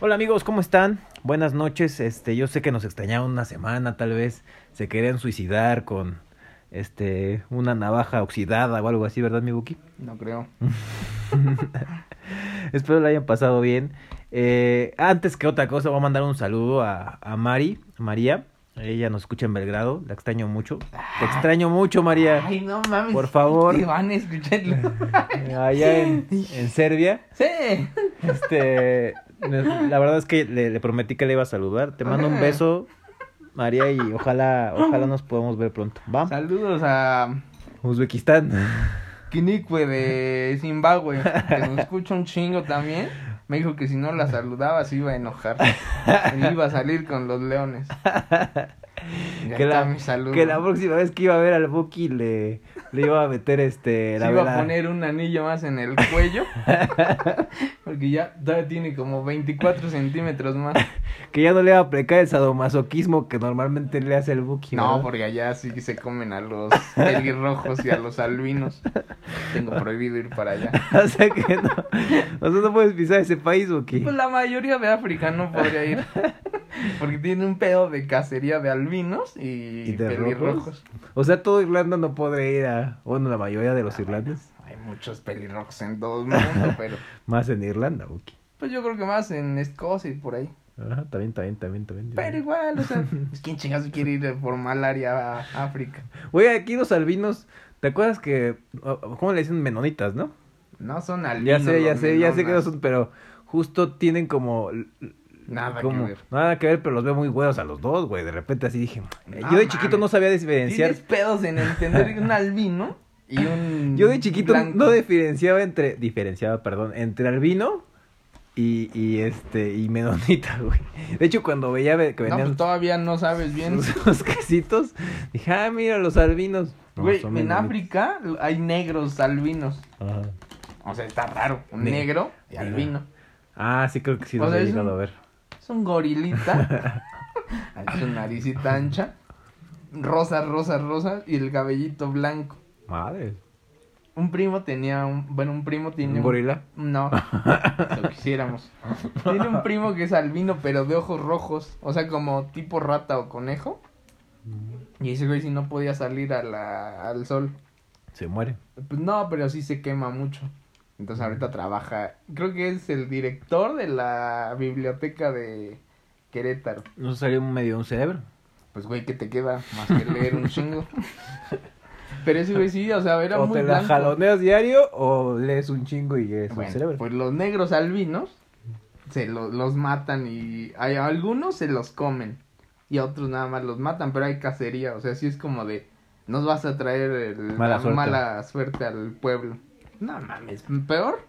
Hola amigos, ¿cómo están? Buenas noches. Este, yo sé que nos extrañaron una semana, tal vez se querían suicidar con este una navaja oxidada o algo así, ¿verdad, mi Buki? No creo. Espero la hayan pasado bien. Eh, antes que otra cosa, voy a mandar un saludo a, a Mari, a María. Ella nos escucha en Belgrado, la extraño mucho. Te extraño mucho, María. Ay, no mames. Por favor. Te van a escucharlo. Allá en, en Serbia. sí. Este, la verdad es que le, le prometí que le iba a saludar. Te mando un beso, María, y ojalá, ojalá nos podamos ver pronto. ¿Va? Saludos a Uzbekistán. Kinikwe de Zimbabue, que nos escucha un chingo también. Me dijo que si no la saludaba se iba a enojar. Y iba a salir con los leones. Ya Que está la, mi saludo. que la próxima vez que iba a ver al Buki le, le iba a meter este Se la iba vela- a poner un anillo más en el cuello. Porque ya todavía tiene como 24 centímetros más. que ya no le va a aplicar el sadomasoquismo que normalmente le hace el Buki. No, ¿verdad? porque allá sí que se comen a los pelirrojos y a los albinos. Tengo prohibido ir para allá. o sea que no, o sea, no puedes pisar ese país, Buki. Pues la mayoría de África no podría ir. Porque tiene un pedo de cacería de albinos y, ¿Y de pelirrojos. rojos? O sea, todo Irlanda no podrá ir a, bueno, la mayoría de los irlandeses, Hay muchos pelirrojos en todo el mundo, pero más en Irlanda, Buki. pues yo creo que más en Escocia y por ahí. Ajá, también, también, también, también. Pero igual, o sea, pues, ¿quién chingados quiere ir por malaria a África? Oye, aquí los albinos, ¿te acuerdas que, cómo le dicen menonitas, no? No son albinos. Ya sé, ya sé, ya sé que no son, pero justo tienen como... Nada que ver. Nada que ver, pero los veo muy buenos a los dos, güey. De repente así dije, No yo de chiquito mames. no sabía diferenciar. Tienes pedos en entender un albino y un. Yo de chiquito blanco. no diferenciaba entre, diferenciaba, perdón, entre albino y, y este, y menonita, güey. De hecho, cuando veía ve- que No, venían pues todavía no sabes bien. los, los quesitos, dije, ah, mira, los albinos. No, Güey, en menonitas. África hay negros albinos. Ajá. O sea, está raro. Un Ne- negro y albino. Ah, sí, creo que sí los he llegado a ver. Es un gorilita. Su naricita ancha. Rosa, rosa, rosa. Y el cabellito blanco. Madre. Un primo tenía un. Bueno, un primo tiene. ¿Un gorila? No, lo quisiéramos. Tiene un primo que es albino, pero de ojos rojos. O sea, como tipo rata o conejo. Y ese güey si no podía salir a la, al sol. Se muere. Pues no, pero sí se quema mucho. Entonces ahorita trabaja. Creo que es el director de la biblioteca de Querétaro. ¿No salió medio un cerebro? Pues güey, ¿qué te queda? Más que leer un chingo. Pero ese güey sí, o sea, era o muy te la blanco. jaloneas diario o lees un chingo y es un Bueno, cerebro. pues los negros albinos se lo- los matan y hay algunos se los comen y a otros nada más los matan, pero hay cacería, o sea, sí es como de nos vas a traer el- Mala la suerte. mala suerte al pueblo. No mames, peor.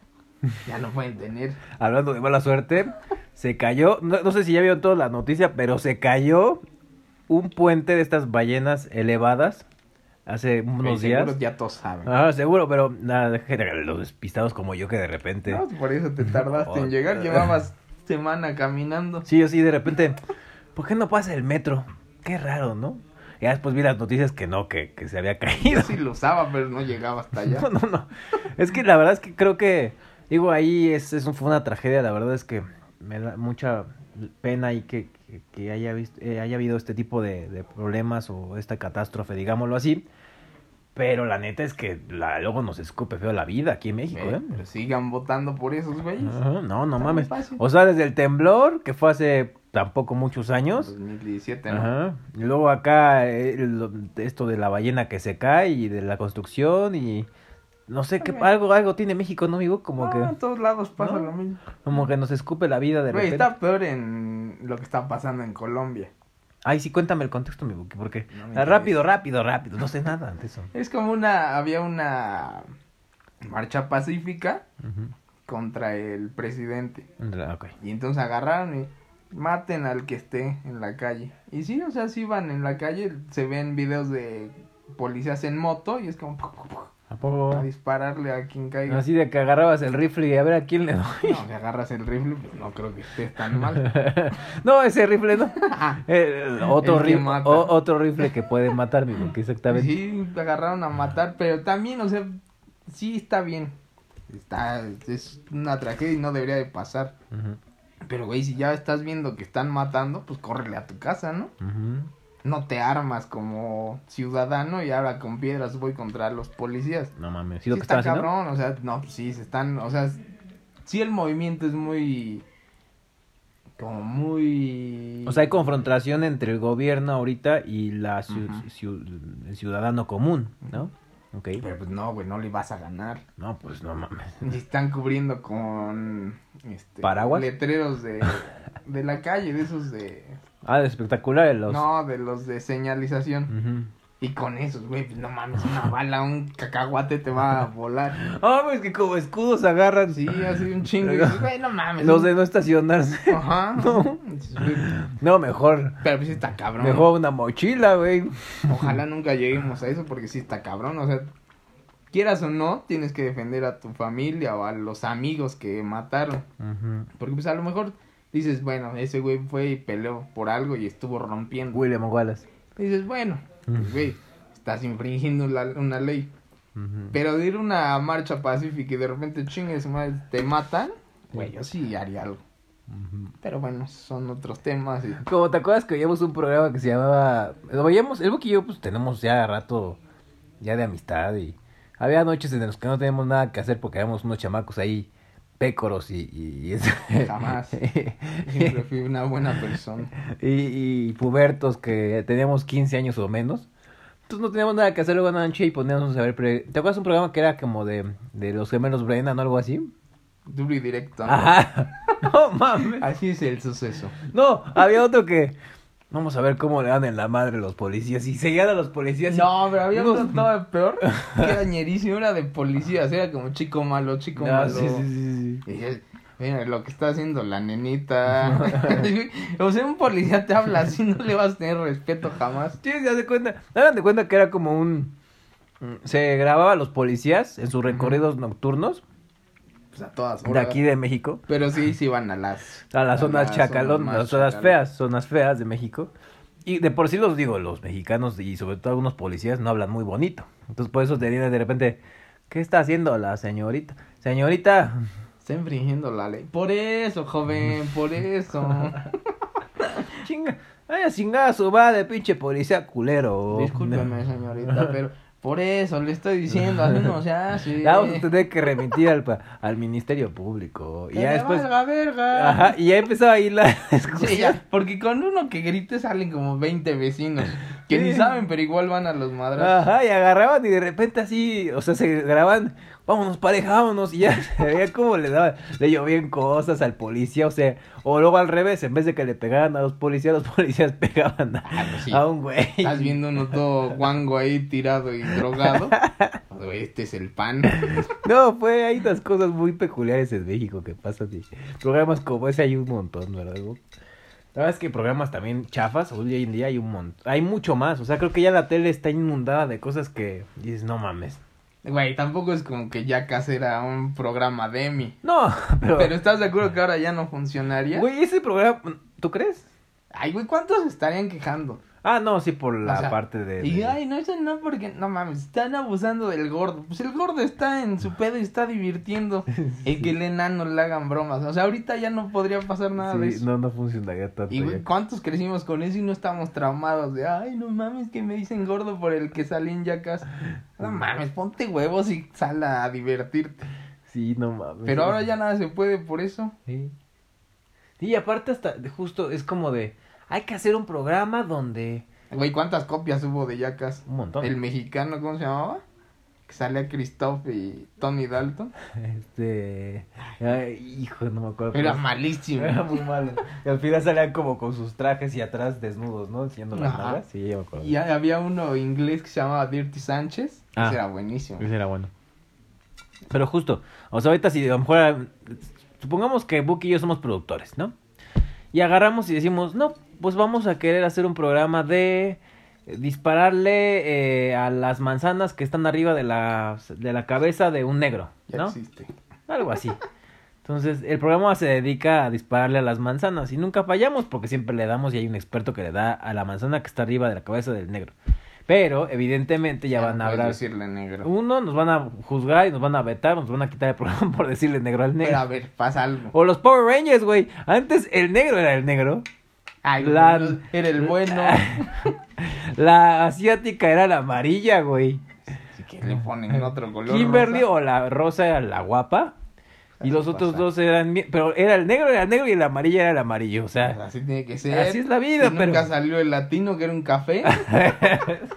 Ya no pueden tener. Hablando de mala suerte, se cayó, no, no sé si ya vieron toda la noticia, pero se cayó un puente de estas ballenas elevadas hace unos Seguro días. ya todos saben. Ah, seguro, pero nada, los despistados como yo que de repente. No, por eso te tardaste en llegar, llevabas semana caminando. Sí, yo sí, de repente, ¿por qué no pasa el metro? Qué raro, ¿no? Ya después vi las noticias que no, que, que se había caído. Yo sí lo usaba, pero no llegaba hasta allá. No, no, no. Es que la verdad es que creo que, digo, ahí es, es fue una tragedia. La verdad es que me da mucha pena y que, que, que haya, visto, eh, haya habido este tipo de, de problemas o esta catástrofe, digámoslo así. Pero la neta es que la, luego nos escupe feo la vida aquí en México, Eh, ¿eh? pero sigan votando por esos güeyes. No, no mames. fácil. O sea, desde el temblor, que fue hace tampoco muchos años. 2017, ¿no? Ajá. Y luego acá eh, lo- esto de la ballena que se cae y de la construcción y no sé qué algo algo tiene México, ¿no, amigo? Como No, que en todos lados pasa ¿No? lo mismo. como que nos escupe la vida de Güey, repente. está peor en lo que está pasando en Colombia. Ay, sí, cuéntame el contexto, amigo, que- porque No Ah, rápido, rápido, rápido, no sé nada de eso. Es como una, había una marcha pacífica contra el presidente. Ah. Y entonces agarraron y maten al que esté en la calle. Y sí, o sea, si van en la calle, se ven videos de policías en moto y es como ¿A poco? a dispararle a quien caiga. Así de que agarrabas el rifle y a ver a quién le doy. No, si agarras el rifle, pues no creo que estés tan mal. no, ese rifle no. Eh, otro, El que rif- mata. o- otro rifle que puede matar, amigo, que exactamente. Sí, te agarraron a matar, pero también, o sea, sí está bien. Está, es una tragedia y no debería de pasar. Ujú. Pero, güey, si ya estás viendo que están matando, pues córrele a tu casa, ¿no? No te armas como ciudadano y ahora con piedras voy contra los policías. No mames. ¿Sí Sí lo que está están haciendo? cabrón, o sea, no, pues sí, se están, o sea, sí el movimiento es muy, como muy... O sea, hay confrontación entre el gobierno ahorita y la ciu- Ujú. ciu- el ciudadano común, ¿no? Ok. Pero pues no, güey, no le vas a ganar. No, pues no mames. Y están cubriendo con, este... ¿Paraguas? Letreros de, de la calle, de esos de... Ah, de espectacular los... No, de los de señalización. Ujú. Y con esos, güey, pues no mames, una bala, un cacahuate te va a volar. Ah, pues que como escudos agarran. Sí, así un chingo. Y dices, güey, no mames. Los de no estacionarse. Ajá. No. Güey, No, mejor. Pero pues sí está cabrón. Mejor una mochila, güey. Ojalá nunca lleguemos a eso porque sí está cabrón. O sea, quieras o no, tienes que defender a tu familia o a los amigos que mataron. Porque pues a lo mejor dices, bueno, ese güey fue y peleó por algo y estuvo rompiendo. William Wallace. Dices, bueno, pues, güey, estás infringiendo la- una ley. Pero de ir a una marcha pacífica y de repente chingues, madre, te matan, güey, yo sí haría algo. Pero bueno, son otros temas y... Como te acuerdas que veíamos un programa que se llamaba. Lo veíamos, el Buki y yo, pues tenemos ya rato ya de amistad y había noches en las que no teníamos nada que hacer porque éramos unos chamacos ahí pécoros y. y, y- Jamás. Siempre fui una buena persona. y, y pubertos que teníamos 15 años o menos. Entonces no teníamos nada que hacer luego en y poníamos a ver. pre- ¿Te acuerdas un programa que era como de, de los gemelos Brennan o algo así? Duro y directo. ¿no? Ajá. No mames. Así es el suceso. No, había otro que. Vamos a ver cómo le dan en la madre los policías. Y seguían a los policías. y- No, pero había uno todavía peor. Que era ñerísimo, era de policías. Era como chico malo, chico Ah, malo. sí, sí, sí, sí. Y es, mira lo que está haciendo la nenita. o sea, un policía te habla así, no le vas a tener respeto jamás. Sí, se hace cuenta. Hagan de cuenta que era como un. Se grababa a los policías en sus recorridos nocturnos Pues a todas de horas. aquí de México. Pero sí, sí van a las... A las zonas las chacalón, zonas las zonas chacalón. feas, zonas feas de México. Y de por sí los digo, los mexicanos y sobre todo algunos policías no hablan muy bonito. Entonces por eso te viene de repente, ¿qué está haciendo la señorita? Señorita, Está infringiendo la ley. Por eso, joven, por eso. chinga, vaya chingada su de pinche policía culero. Discúlpeme, señorita, pero por eso le estoy diciendo, así no se hace. La vamos a tener que remitir al, pa- al Ministerio Público. Y Que ya después... valga verga. Ajá, y ya empezó ahí la discusión. ya, porque con uno que grite salen como 20 vecinos que ni saben, pero igual van a los madrazos. Ajá, y agarraban y de repente así, o sea, se graban, vámonos pareja, vámonos, y ya se veía como le daban, le llovían cosas al policía, o sea, o luego al revés, en vez de que le pegaran a los policías, los policías pegaban a, Ah, pues sí. a un güey. Estás viendo uno todo guango ahí tirado y drogado. Güey, Este es el pan. No, fue, hay unas cosas muy peculiares en México que pasan, y programas como ese hay un montón, ¿verdad? La verdad es que programas también chafas, hoy en día hay un montón, hay mucho más, o sea, creo que ya la tele está inundada de cosas que dices, no mames. Güey, tampoco es como que ya era un programa de Emmy. No, pero... Pero ¿estás de acuerdo que ahora ya no funcionaría? Güey, ese programa, ¿tú crees? Ay, güey, ¿cuántos estarían quejando? Ah, no, sí, por la O sea, parte de... Y de- ay, no, eso no, porque no mames, están abusando del gordo. Pues el gordo está en su pedo y está divirtiendo. El que el enano le hagan bromas. O sea, ahorita ya no podría pasar nada de Sí, eso. no, no funcionaría tanto. Y güey. ¿cuántos crecimos con eso y no estamos traumados de, ay, no mames, que me dicen gordo por el que salí en Yacas? No mames, ponte huevos y sal a divertirte. Sí, no mames. Pero ahora ya nada se puede por eso. Sí. Sí, y aparte hasta, de- justo, es como de, hay que hacer un programa donde... Güey, ¿cuántas copias hubo de Yacas? Un montón. El mexicano, ¿cómo se llamaba? Que salía Christoph y Tony Dalton. Este... Ay, hijo, no me acuerdo. Era cómo- malísimo. Era muy malo. Y al final salían como con sus trajes y atrás desnudos, ¿no? Enseñando las nalgas. Sí, ya me acuerdo. Y había uno inglés que se llamaba Dirty Sánchez. Ah. Ese era buenísimo. Ese era bueno. Pero justo, o sea, ahorita si a lo mejor, supongamos que Buki y yo somos productores, ¿no? Y agarramos y decimos, no, pues vamos a querer hacer un programa de eh, dispararle eh, a las manzanas que están arriba de la, de la cabeza de un negro, Ya ¿no? existe. Algo así. Entonces, el programa se dedica a dispararle a las manzanas y nunca fallamos porque siempre le damos y hay un experto que le da a la manzana que está arriba de la cabeza del negro. Pero, evidentemente, ya, Ya van a hablar. decirle negro. Uno, nos van a juzgar y nos van a vetar, nos van a quitar el programa por decirle negro al negro. Pero a ver, pasa algo. O los Power Rangers, güey. Antes el negro era el negro. Ay, La- era el bueno. La asiática era la amarilla, güey. Si que le ponen otro color. Kimberly rosa. o la rosa era la guapa. Y los otros pasa. dos eran... Pero era el negro, era el negro y el amarillo era el amarillo. O sea... Así tiene que ser. Así es la vida, Y pero- Nunca salió el latino que era un café.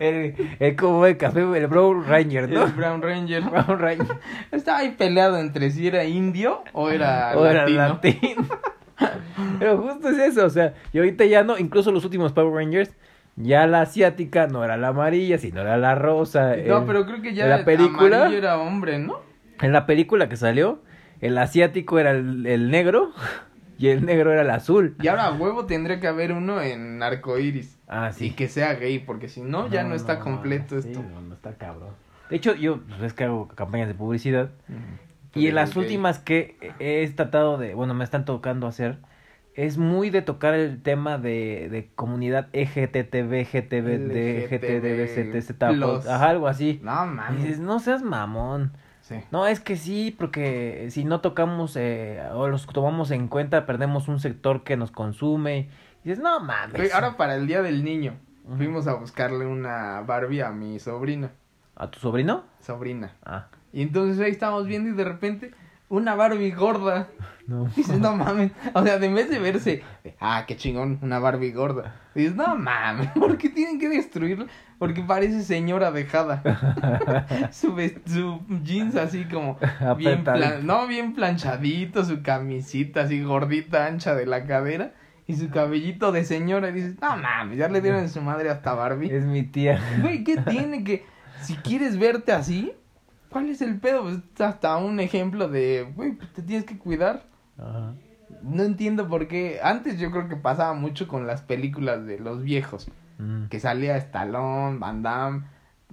el, el como el café, el Brown Ranger, ¿no? El Brown Ranger. Brown Ranger. Estaba ahí peleado entre si era indio o era O era latino. Pero justo es eso, o sea, y ahorita ya no, incluso los últimos Power Rangers, ya la asiática no era la amarilla, sino era la rosa. No, El- pero creo que ya en la el película- amarillo era hombre, ¿no? En la película que salió, el asiático era el, el negro y el negro era el azul. Y ahora a huevo tendría que haber uno en arcoiris. Ah, Y sí. que sea gay, porque si no, ya no, está completo esto. no, no está cabrón. De hecho, yo pues, es que hago campañas de publicidad y en las últimas que he tratado de, bueno, me están tocando hacer, es muy de tocar el tema de, de comunidad EGTTB, GTB, GTDB, Plus. ajá, algo así. No, Y dices, mames. no seas mamón. Sí. No, es que sí, porque si no tocamos eh, o los tomamos en cuenta, perdemos un sector que nos consume. Y dices, no mames. Ahora para el día del niño, Ujú. fuimos a buscarle una Barbie a mi sobrina. ¿A tu sobrino? Sobrina. Ah, Y entonces ahí estábamos viendo y de repente una Barbie gorda. no. Dices, no mames. O sea, de en vez de verse, ah, qué chingón, una Barbie gorda. Dices, no mames, ¿por qué tienen que destruirlo? Porque parece señora dejada. su, su jeans así como bien, plan- no, bien planchadito, su camisita así gordita, ancha de la cadera. Y su cabellito de señora. Y dices, no mames, ya le dieron en su madre hasta Barbie. Es mi tía. Güey, ¿qué tiene que... Si quieres verte así, ¿cuál es el pedo? Pues, es hasta un ejemplo de, güey, te tienes que cuidar. Ajá. No entiendo por qué. Antes yo creo que pasaba mucho con las películas de los viejos. Mm. Que salía Stallone, Van Damme,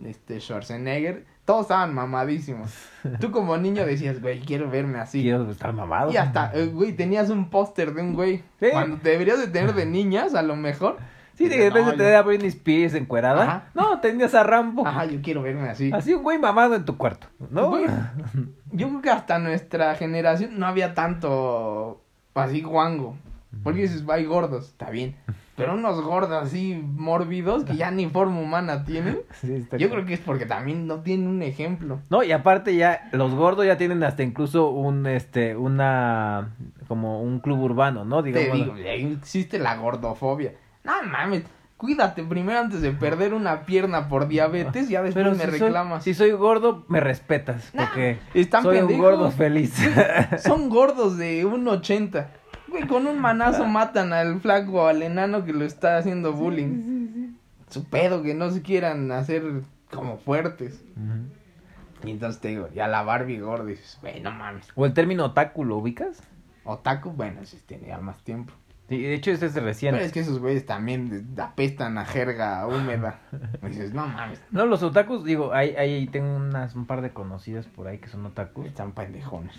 este, Schwarzenegger. Todos estaban mamadísimos. Tú como niño decías, güey, quiero verme así. Quiero estar mamado. Y hasta, eh, güey, tenías un póster de un güey. Sí. Cuando te deberías de tener de niñas, a lo mejor. Sí, de repente "No, te yo- da Britney Spears encuerada. Ajá. No, tenías a Rambo. Ajá, yo quiero verme así. Así un güey mamado en tu cuarto, ¿no? Güey, yo creo que hasta nuestra generación no había tanto así guango. Porque dices, hay gordos, está bien. Pero unos gordos así mórbidos que ya ni forma humana tienen. Sí, está Yo ca- creo que es porque también no tienen un ejemplo. No, y aparte ya los gordos ya tienen hasta incluso un este una como un club urbano, ¿no? Te Digamos. digo, ya existe la gordofobia. No mames, cuídate primero antes de perder una pierna por diabetes, ya después Pero me si soy, reclamas. si soy gordo, me respetas, Nah, porque están soy pendejos. un gordo feliz. Son gordos de un 80. Güey, con un manazo matan al flaco o al enano que lo está haciendo bullying. Su pedo que no se quieran hacer como fuertes. Y entonces te digo, ya la Barbie gorda dices, güey, no mames. o el término otaku, ¿lo ubicas? Otaku, bueno, sí tiene ya más tiempo. Sí, de hecho ese es recién. Pero es que esos güeyes también apestan a jerga húmeda. Dices, no mames, No, los otakus, digo, hay, hay tengo unas, un par de conocidas por ahí que son otakus. están pendejones.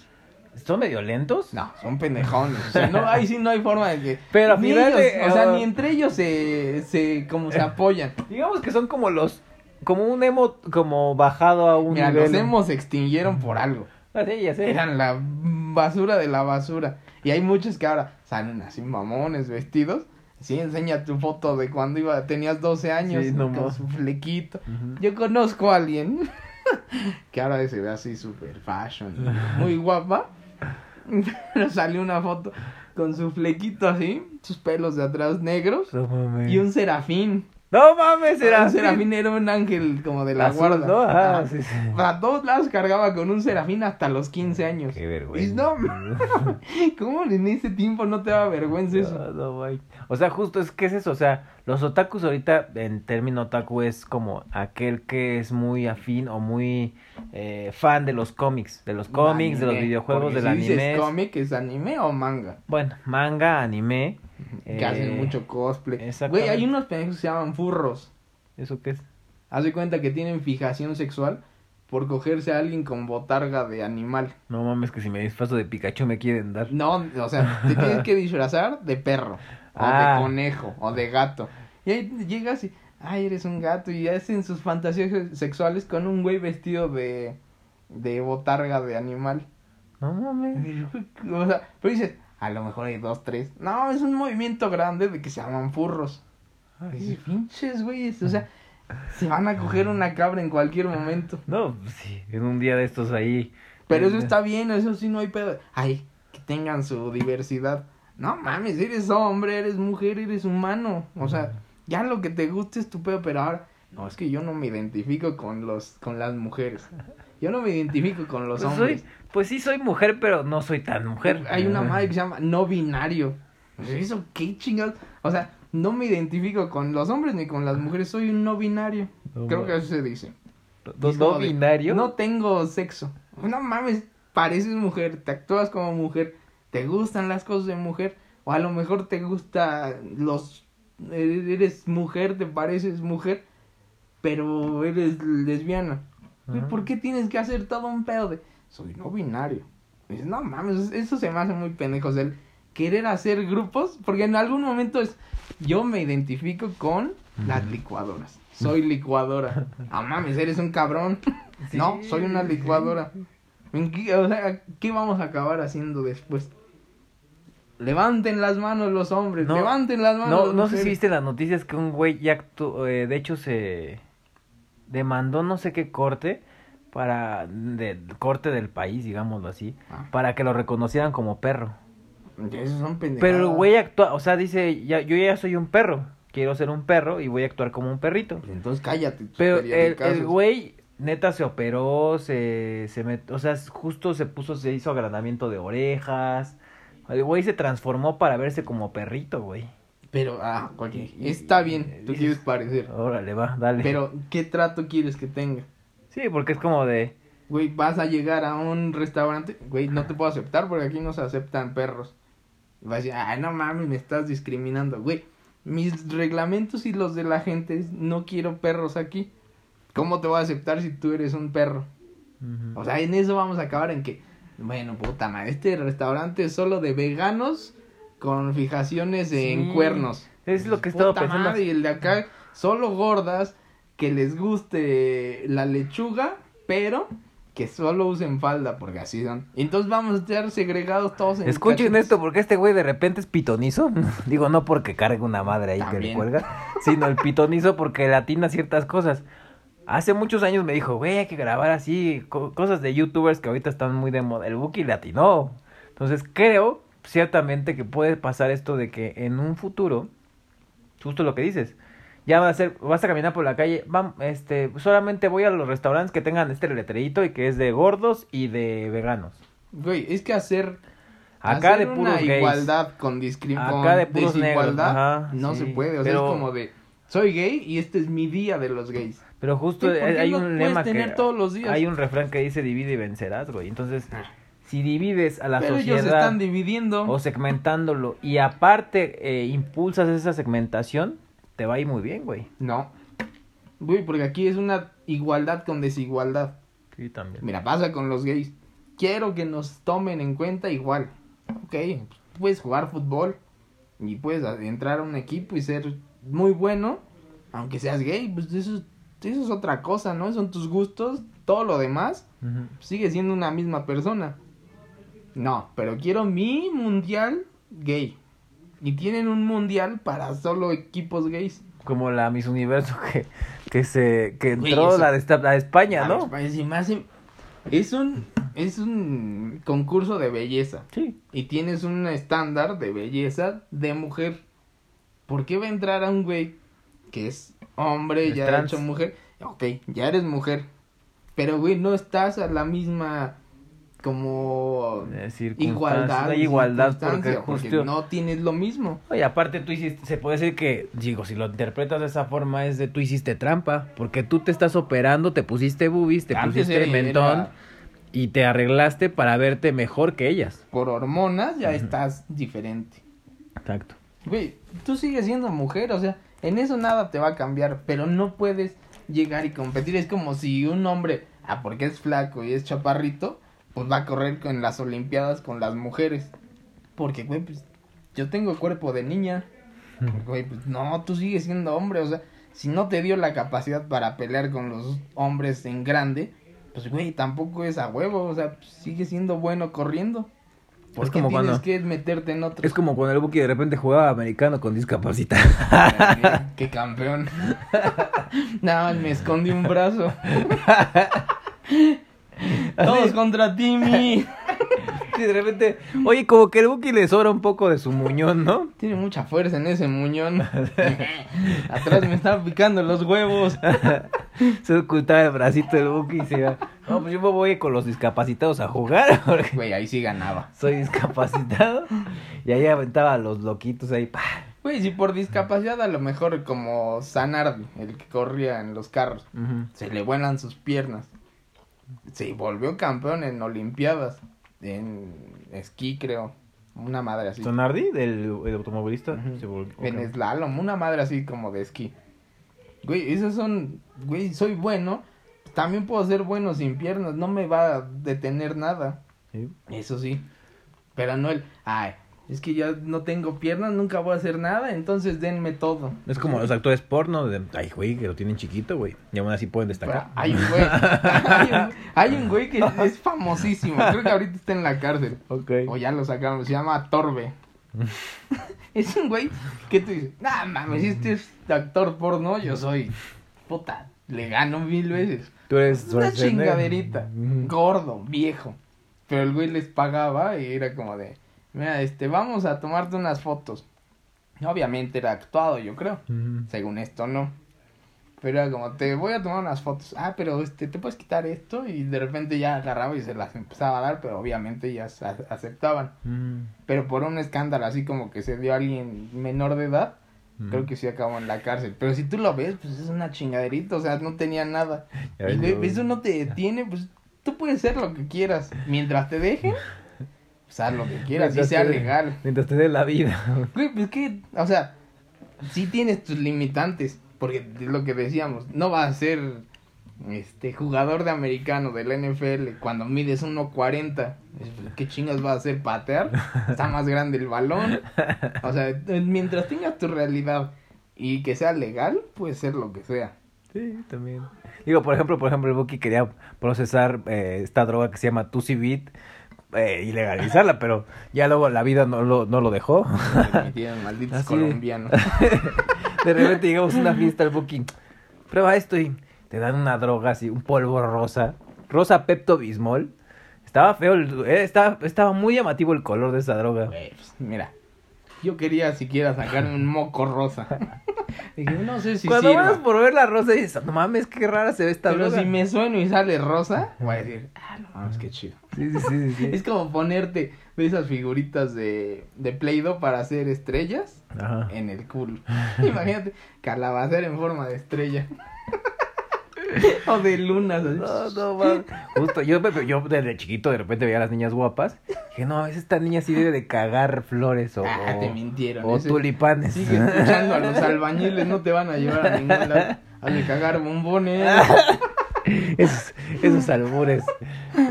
¿Son medio lentos? No, son pendejones. O sea, no, ahí sí no hay forma de que. Pero a ni final ellos, de- O sea, ni entre ellos se, se, como se apoyan. Digamos que son como los, como un emo, como bajado a un Mira, nivel. los emos se extinguieron por algo. Ah, sí, ya sé. Eran la basura de la basura. Y hay muchos que ahora salen así mamones vestidos. Sí, enseña tu foto de cuando iba, tenías 12 años Sí, no con su flequito. Yo conozco a alguien que ahora se ve así super fashion, muy guapa. Pero salió una foto con su flequito así, sus pelos de atrás negros No y un serafín. No mames, era un serafín era un ángel como de la Azul, guarda. ¿no? Ajá, Ajá. sí, sí. Para todos lados cargaba con un serafín hasta los 15 años. Qué Y vergüenza. no, ¿cómo en ese tiempo no te da vergüenza eso? No, no, güey. O sea, justo es que es eso, o sea, los otakus ahorita en término otaku es como aquel que es muy afín o muy eh, fan de los cómics, de los cómics, de los videojuegos, del si dices anime. cómic es anime o manga? Bueno, manga, anime. Que eh, hacen mucho cosplay. Güey, hay unos pendejos que se llaman furros. ¿Eso qué es? Haz de cuenta que tienen fijación sexual por cogerse a alguien con botarga de animal. No mames que si me disfrazo de Pikachu me quieren dar. No, o sea, te tienes que disfrazar de perro, o Ah. de conejo, o de gato. Y ahí llegas y, ay, eres un gato y hacen sus fantasías sexuales con un güey vestido de, de botarga de animal. No mames. O sea, pero dices, a lo mejor hay dos, tres. No, es un movimiento grande de que se llaman furros. Y dices, pinches güeyes, o sea, se van a coger una cabra en cualquier momento. No, pues sí, en un día de estos ahí. Pero eso está bien, eso sí no hay pedo. Ay, que tengan su diversidad. No mames, eres hombre, eres mujer, eres humano. O sea, ya lo que te guste es tu pedo, pero ahora, no, es que yo no me identifico con los, con las mujeres. Yo no me identifico con los Pues, hombres. soy, pues sí, soy mujer, pero no soy tan mujer. Hay una madre que se llama no binario. Sea, ¿Eso qué chingados? O sea, no me identifico con los hombres ni con las mujeres, soy un no binario. No Creo que eso se dice. ¿No, de, binario? No tengo sexo. No mames, pareces mujer, te actúas como mujer, te gustan las cosas de mujer, o a lo mejor te gusta los... Eres mujer, te pareces mujer, pero eres lesbiana. Güey. ¿Por qué tienes que hacer todo un pedo de soy no binario? Dices, no mames, eso se me hace muy pendejos el querer hacer grupos, porque en algún momento es yo me identifico con las licuadoras. Soy licuadora. Ah, mames, eres un cabrón. Sí, no, soy una licuadora. ¿En qué, o sea, ¿qué vamos a acabar haciendo después? Levanten las manos los hombres, No, levanten las manos No, no sé si viste las noticias que un güey ya actuó, eh, de hecho se demandó no sé qué corte para, del corte del país, digámoslo así, Ah. para que lo reconocieran como perro. Esos son. Pero el güey actúa, o sea, dice, ya, yo ya soy un perro, quiero ser un perro y voy a actuar como un perrito. Entonces cállate. Pero el, el güey neta se operó, se, se met- o sea, justo se puso, se hizo agrandamiento de orejas. El güey se transformó para verse como perrito, güey. Pero, ah, cualquier- Y- y- está bien, tú quieres parecer. Órale, va, dale. Pero, ¿qué trato quieres que tenga? Sí, porque es como de... Güey, vas a llegar a un restaurante, güey, no te puedo aceptar porque aquí no se aceptan perros. Y vas a decir, ay, no mames, me estás discriminando. Güey, mis reglamentos y los de la gente es, no quiero perros aquí. ¿Cómo te voy a aceptar si tú eres un perro? O sea, en eso vamos a acabar en que, bueno, puta madre, este restaurante es solo de veganos con fijaciones en Sí, cuernos. es lo que he estado pensando. y el de acá, solo gordas que les guste la lechuga, pero que solo usen falda, porque así son. Entonces vamos a estar segregados todos en Escuchen esto, porque este güey de repente es pitonizo. Digo, no porque cargue una madre ahí que le cuelga, sino el pitonizo porque latina ciertas cosas. Hace muchos años me dijo, güey, hay que grabar así, co- cosas de youtubers que ahorita están muy de moda. El Buki latinó. Entonces creo, ciertamente, que puede pasar esto de que en un futuro, justo lo que dices, ya va a ser, vas a caminar por la calle, vam- este, solamente voy a los restaurantes que tengan este letrerito y que es de gordos y de veganos. Güey, es que hacer, Acá hacer de puros una gays. igualdad con, Acá de puros desigualdad negros, ajá, no sí, se puede. O sea, pero- es como de, soy gay y este es mi día de los gays. Pero justo Sí, ¿por qué hay un lema tener que todos los días? hay un refrán que dice divide y vencerás, güey. Entonces, si divides a la Pero ellos sociedad están dividiendo. o segmentándolo y aparte eh, impulsas esa segmentación, te va a ir muy bien, güey. No. Güey, porque aquí es una igualdad con desigualdad. Sí, también. Mira, pasa con los gays. Quiero que nos tomen en cuenta igual. Ok, puedes jugar fútbol y puedes entrar a un equipo y ser muy bueno, aunque seas gay, pues eso, eso es otra cosa, ¿no? Son tus gustos, todo lo demás sigue siendo una misma persona. No, pero quiero mi mundial gay. Y tienen un mundial para solo equipos gays. Como la Miss Universo que, que se que entró eso- la de, la de España, ¿no? los países más Es un es un concurso de belleza Sí. y tienes un estándar de belleza de mujer. ¿Por qué va a entrar a un güey que es hombre, Es ya trans. hecho mujer? Ok, ya eres mujer. Pero güey, no estás a la misma como igualdad. igualdad porque justo no tienes lo mismo. Oye, aparte tú hiciste, se puede decir que, digo, si lo interpretas de esa forma es de tú hiciste trampa, porque tú te estás operando, te pusiste boobies, te Antes pusiste era- mentón y te arreglaste para verte mejor que ellas. Por hormonas ya estás diferente. Exacto. Güey, tú sigues siendo mujer, o sea, en eso nada te va a cambiar, pero no puedes llegar y competir. Es como si un hombre, ah, porque es flaco y es chaparrito, pues va a correr con las olimpiadas con las mujeres. Porque, güey, pues yo tengo cuerpo de niña. Güey, pues no, tú sigues siendo hombre, o sea, si no te dio la capacidad para pelear con los hombres en grande, pues güey, tampoco es a huevo, o sea, sigue siendo bueno corriendo. ¿Por Es qué como tienes cuando- que meterte en otros? Es como cuando el Buki de repente jugaba americano con discapacidad. qué, qué campeón. Nada más me escondí un brazo. Todos contra Timmy. Sí, de repente, oye, como que el Buki le sobra un poco de su muñón, ¿no? Tiene mucha fuerza en ese muñón. Atrás me están picando los huevos. Se ocultaba el bracito del Buki y se iba. No, pues yo me voy con los discapacitados a jugar, Güey, ahí sí ganaba. soy discapacitado. Y ahí aventaba a los loquitos ahí. ¡pah! Güey, si por discapacidad a lo mejor como Sanardi, el que corría en los carros, se le vuelan sus piernas. Se volvió campeón en Olimpiadas, en esquí creo, una madre así. Sonardi, del el automovilista, se volvió- En ok. slalom, una madre así como de esquí. Güey, esos son, güey, soy bueno, también puedo ser bueno sin piernas, no me va a detener nada. Sí. Eso sí. Pero no el, ay, es que ya no tengo piernas, nunca voy a hacer nada, entonces denme todo. Es como los actores porno de, ay, güey, que lo tienen chiquito, güey. Y aún así pueden destacar. hay un güey, hay un, hay un güey que es, famosísimo, creo que ahorita está en la cárcel. Ok. O ya lo sacaron, se llama Torbe. es un güey que tú dices, nah mames, este es actor porno, yo soy, puta, le gano mil veces. Tú eres Es una chingaderita, gordo, viejo. Pero el güey les pagaba y era como de, mira, este, vamos a tomarte unas fotos. Obviamente era actuado, yo creo. Según esto, no. Pero era como, te voy a tomar unas fotos. Ah, pero este, te puedes quitar esto. Y de repente ya agarraba y se las empezaba a dar, pero obviamente ya aceptaban. Pero por un escándalo así como que se dio a alguien menor de edad, creo que sí acabó en la cárcel. Pero si tú lo ves, pues es una chingaderita, o sea, no tenía nada. Y eso no te detiene, pues tú puedes ser lo que quieras. Mientras te dejen, pues haz lo que quieras, y Mientras sea te- legal. Mientras te dé la vida. Güey, pues que, o sea, sí tienes tus limitantes, porque es lo que decíamos, no vas a ser este jugador de americano del NFL cuando mides 1.40. ¿Qué chingas vas a hacer? ¿Patear? Está más grande el balón. O sea, mientras tengas tu realidad y que sea legal, puede ser lo que sea. Sí, también. Digo, por ejemplo, por ejemplo, el Buki quería procesar eh, esta droga que se llama Tusi Beat eh, y legalizarla, pero ya luego la vida no lo, no lo dejó. Permitieron malditos Así colombianos. De repente llegamos a una fiesta al Buki, prueba esto y te dan una droga así, un polvo rosa, rosa Pepto Bismol. Estaba feo, el- eh, estaba, estaba muy llamativo el color de esa droga. Güey, pues, mira, yo quería siquiera sacarme un moco rosa. Dije, no sé si Cuando sirva. vas por ver la rosa dices, no mames, qué rara se ve esta Pero droga. si me sueno y sale rosa, voy a decir, ah, no mames, qué chido. Sí, sí, sí, sí, sí. Es como ponerte de esas figuritas de, de Play-Doh para hacer estrellas Ajá. en el culo. Imagínate, calabacera en forma de estrella. o de lunas. No, no, mames. Justo, yo, yo desde chiquito de repente veía a las niñas guapas. Dije, no, esta niña sí debe de cagar flores o, Ah, te mintieron. o ese- tulipanes. Sigue escuchando a los albañiles, no te van a llevar a ningún lado. Has de cagar bombones. esos, esos albures.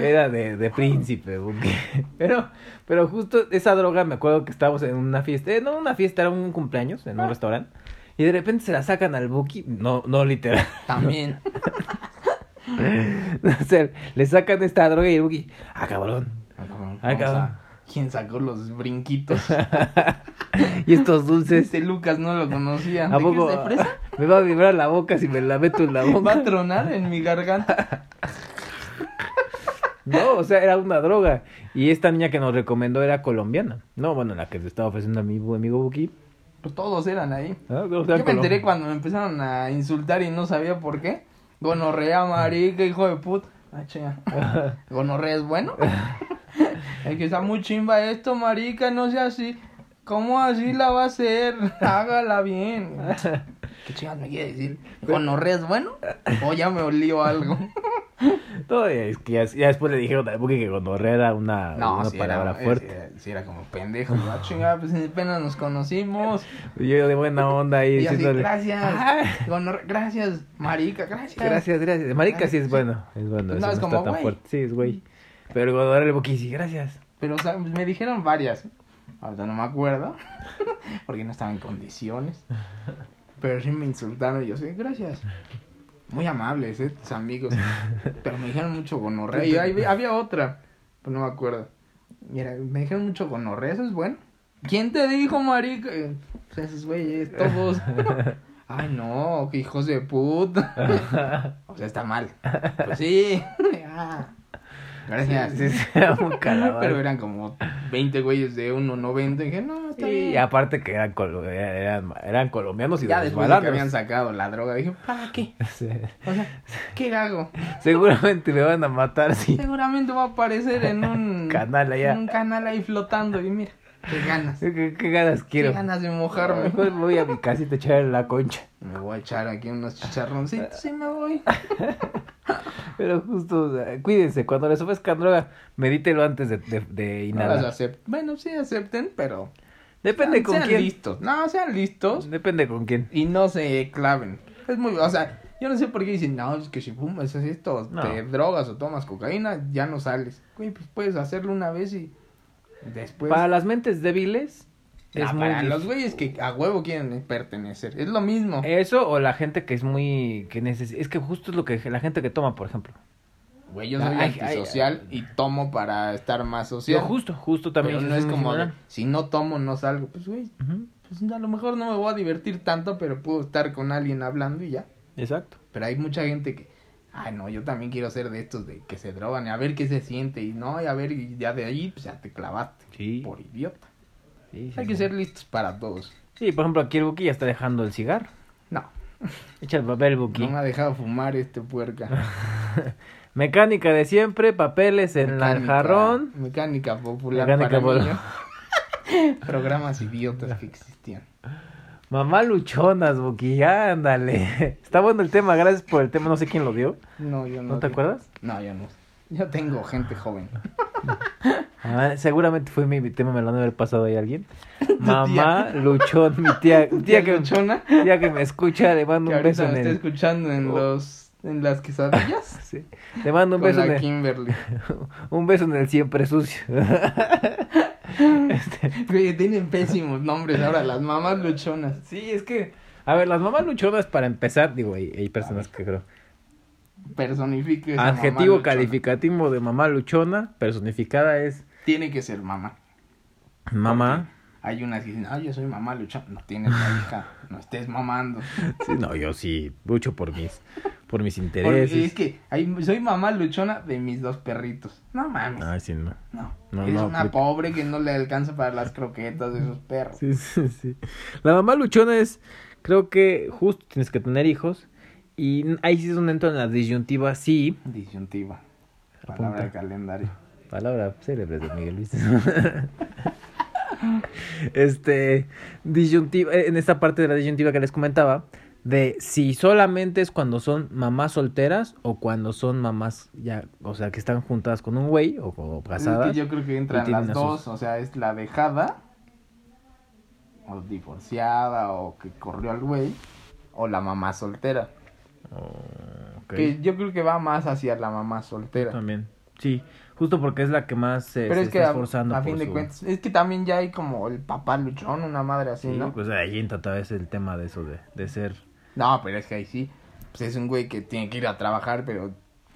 Era de, de príncipe, Buki. Pero, pero justo esa droga, me acuerdo que estábamos en una fiesta. eh, no una fiesta, era un cumpleaños en un restaurante. Y de repente se la sacan al Buki. No, no literal. También. o sea, le sacan esta droga y el Buki. Ah, cabrón. Ay, cabrón. ¿Quién sacó los brinquitos? Y estos dulces. Este Lucas no lo conocía. ¿A ¿De qué poco es de fresa? me va a vibrar la boca si me la meto en la Va a boca? tronar en mi garganta. No, o sea, era una droga. Y esta niña que nos recomendó era colombiana. No, bueno, la que te estaba ofreciendo a mi amigo Buki. Pues todos eran ahí. Ah, o sea, Yo me enteré cuando me empezaron a insultar y no sabía por qué. Gonorrea, marica, hijo de puta. Ah. ¿Gonorrea es bueno? Es que está muy chimba esto, marica, no sea así. ¿Cómo así la va a hacer? Hágala bien. ¿Qué chingas me quiere decir? ¿Gonorrea es bueno? ¿O ya me olió algo? No, es que ya, ya después le dijeron que gonorrea era una, No, una palabra era, fuerte. sí era- sí era como pendejo. Ah, chinga, pues apenas nos conocimos. Yo de buena onda ahí Y así, gracias. "Ah, Gonorrea- gracias, marica, gracias. gracias, gracias. Marica sí es bueno. Es bueno, No, no, es como, tan fuerte. Sí, es güey. Pero gonorrea el sí, gracias. Pero, o sea, me dijeron varias. Ahorita no me acuerdo. Porque no estaba en condiciones. Pero sí me insultaron y yo sí, gracias. Muy amables, eh, tus amigos. Pero me dijeron mucho gonorrea. Y ahí había otra, pues no me acuerdo. Mira, me dijeron mucho gonorrea, eso es bueno. ¿Quién te dijo, marica? Eh, Pues esos güeyes, todos. Ay, no, que hijos de puta. o sea, está mal. Pues sí. Gracias. Sí, sí, era. Pero eran como 20 güeyes de 1.90. Y dije, no, está bien. Y aparte que eran, eran, eran colombianos y ya después de que habían sacado la droga, dije, ¿para qué? Sí. O sea, ¿qué hago? Seguramente me van a matar si Seguramente va a aparecer en un canal allá. en un canal ahí flotando. Y mira, qué ganas. ¿Qué, qué ganas quiero? Qué ganas de mojarme. Mejor voy a mi casita a echar la concha. Me voy a echar aquí unos chicharroncitos y me voy. Pero justo, o sea, cuídense, cuando les ofrezcan droga, medítelo antes de, de, de No las inhalar. acep- Bueno, sí acepten, pero Depende sean, con sean quién. listos. No, sean listos Depende con quién. y no se claven. Es muy, o sea, yo no sé por qué dicen, no, es que si fumas esto, No. te drogas o tomas cocaína, ya no sales. Güey, pues puedes hacerlo una vez y después. Para las mentes débiles, es Ah, para los güeyes que a huevo quieren pertenecer. Es lo mismo. Eso o la gente que es muy... que neces- Es que justo es lo que la gente que toma, por ejemplo. Güey, yo soy Ay, ay, antisocial y tomo para estar más Yo social. justo, justo también. pero no soy es como de, si no tomo no salgo. Pues güey, pues a lo mejor no me voy a divertir tanto, pero puedo estar con alguien hablando y ya. Exacto. Pero hay mucha gente que, ay no, yo también quiero ser de estos de que se drogan, y a ver qué se siente y no, y a ver, y ya de ahí pues ya te clavaste. Sí. Por idiota. Sí, sí, hay que ser listos para todos. Sí, por ejemplo, aquí el Buki ya está dejando el cigarro. No, Echa el papel, Buki. no me ha dejado fumar este puerca. Mecánica de siempre, papeles en la- el Mecánica- jarrón. Mecánica popular Mecánica para pop- niños. Programas idiotas que existían. Mamá luchonas, Buki, ándale. Está bueno el tema, gracias por el tema, no sé quién lo dio. No, yo no. ¿No te acuerdas? No, yo no. Yo tengo gente joven. Ah, seguramente fue mi, mi tema, me lo han de haber pasado ahí alguien. Mamá luchón, mi tía, mi tía que, luchona, tía que me escucha, le mando que un beso me en está el... escuchando en Oh. los en las quesadillas. Sí. Le mando un con beso en la el, Kimberly. un beso en el siempre sucio. Este, tienen pésimos nombres ahora las mamás luchonas. sí, es que, a ver, las mamás luchonas para empezar, digo, hay, hay personas que creo. Personifique mamá Adjetivo calificativo de mamá luchona, personificada es Tiene que ser mamá. mamá. Hay unas que dicen, ah, yo soy mamá luchona. No tienes la hija, no estés mamando. Sí, no, yo sí lucho por mis, por mis Porque intereses. es que hay- soy mamá luchona de mis dos perritos. No mames. Ay, sí, no. No. No, es no una pobre que no le alcanza para las croquetas de esos perros. Sí, sí, sí. La mamá luchona es, creo que justo tienes que tener hijos. Y ahí sí es donde entra en la disyuntiva, sí. Disyuntiva. Palabra Apunta. de calendario. Palabra célebre de Miguel Luis. este, disyuntiva, en esta parte de la disyuntiva que les comentaba, de si solamente es cuando son mamás solteras o cuando son mamás ya, o sea, que están juntadas con un güey o, o casadas. Es que yo creo que entran las sus- dos, o sea, es la dejada, o divorciada, o que corrió al güey, o la mamá soltera. Oh. Que yo creo que va más hacia la mamá soltera. También, sí, justo porque es la que más se, Pero se es que está esforzando a por fin de su- cuentas, es que también ya hay como el papá luchón, una madre así, Sí, ¿no? pues ahí entra otra vez el tema de eso, de, de ser... No, pero es que ahí sí, pues es un güey que tiene que ir a trabajar, pero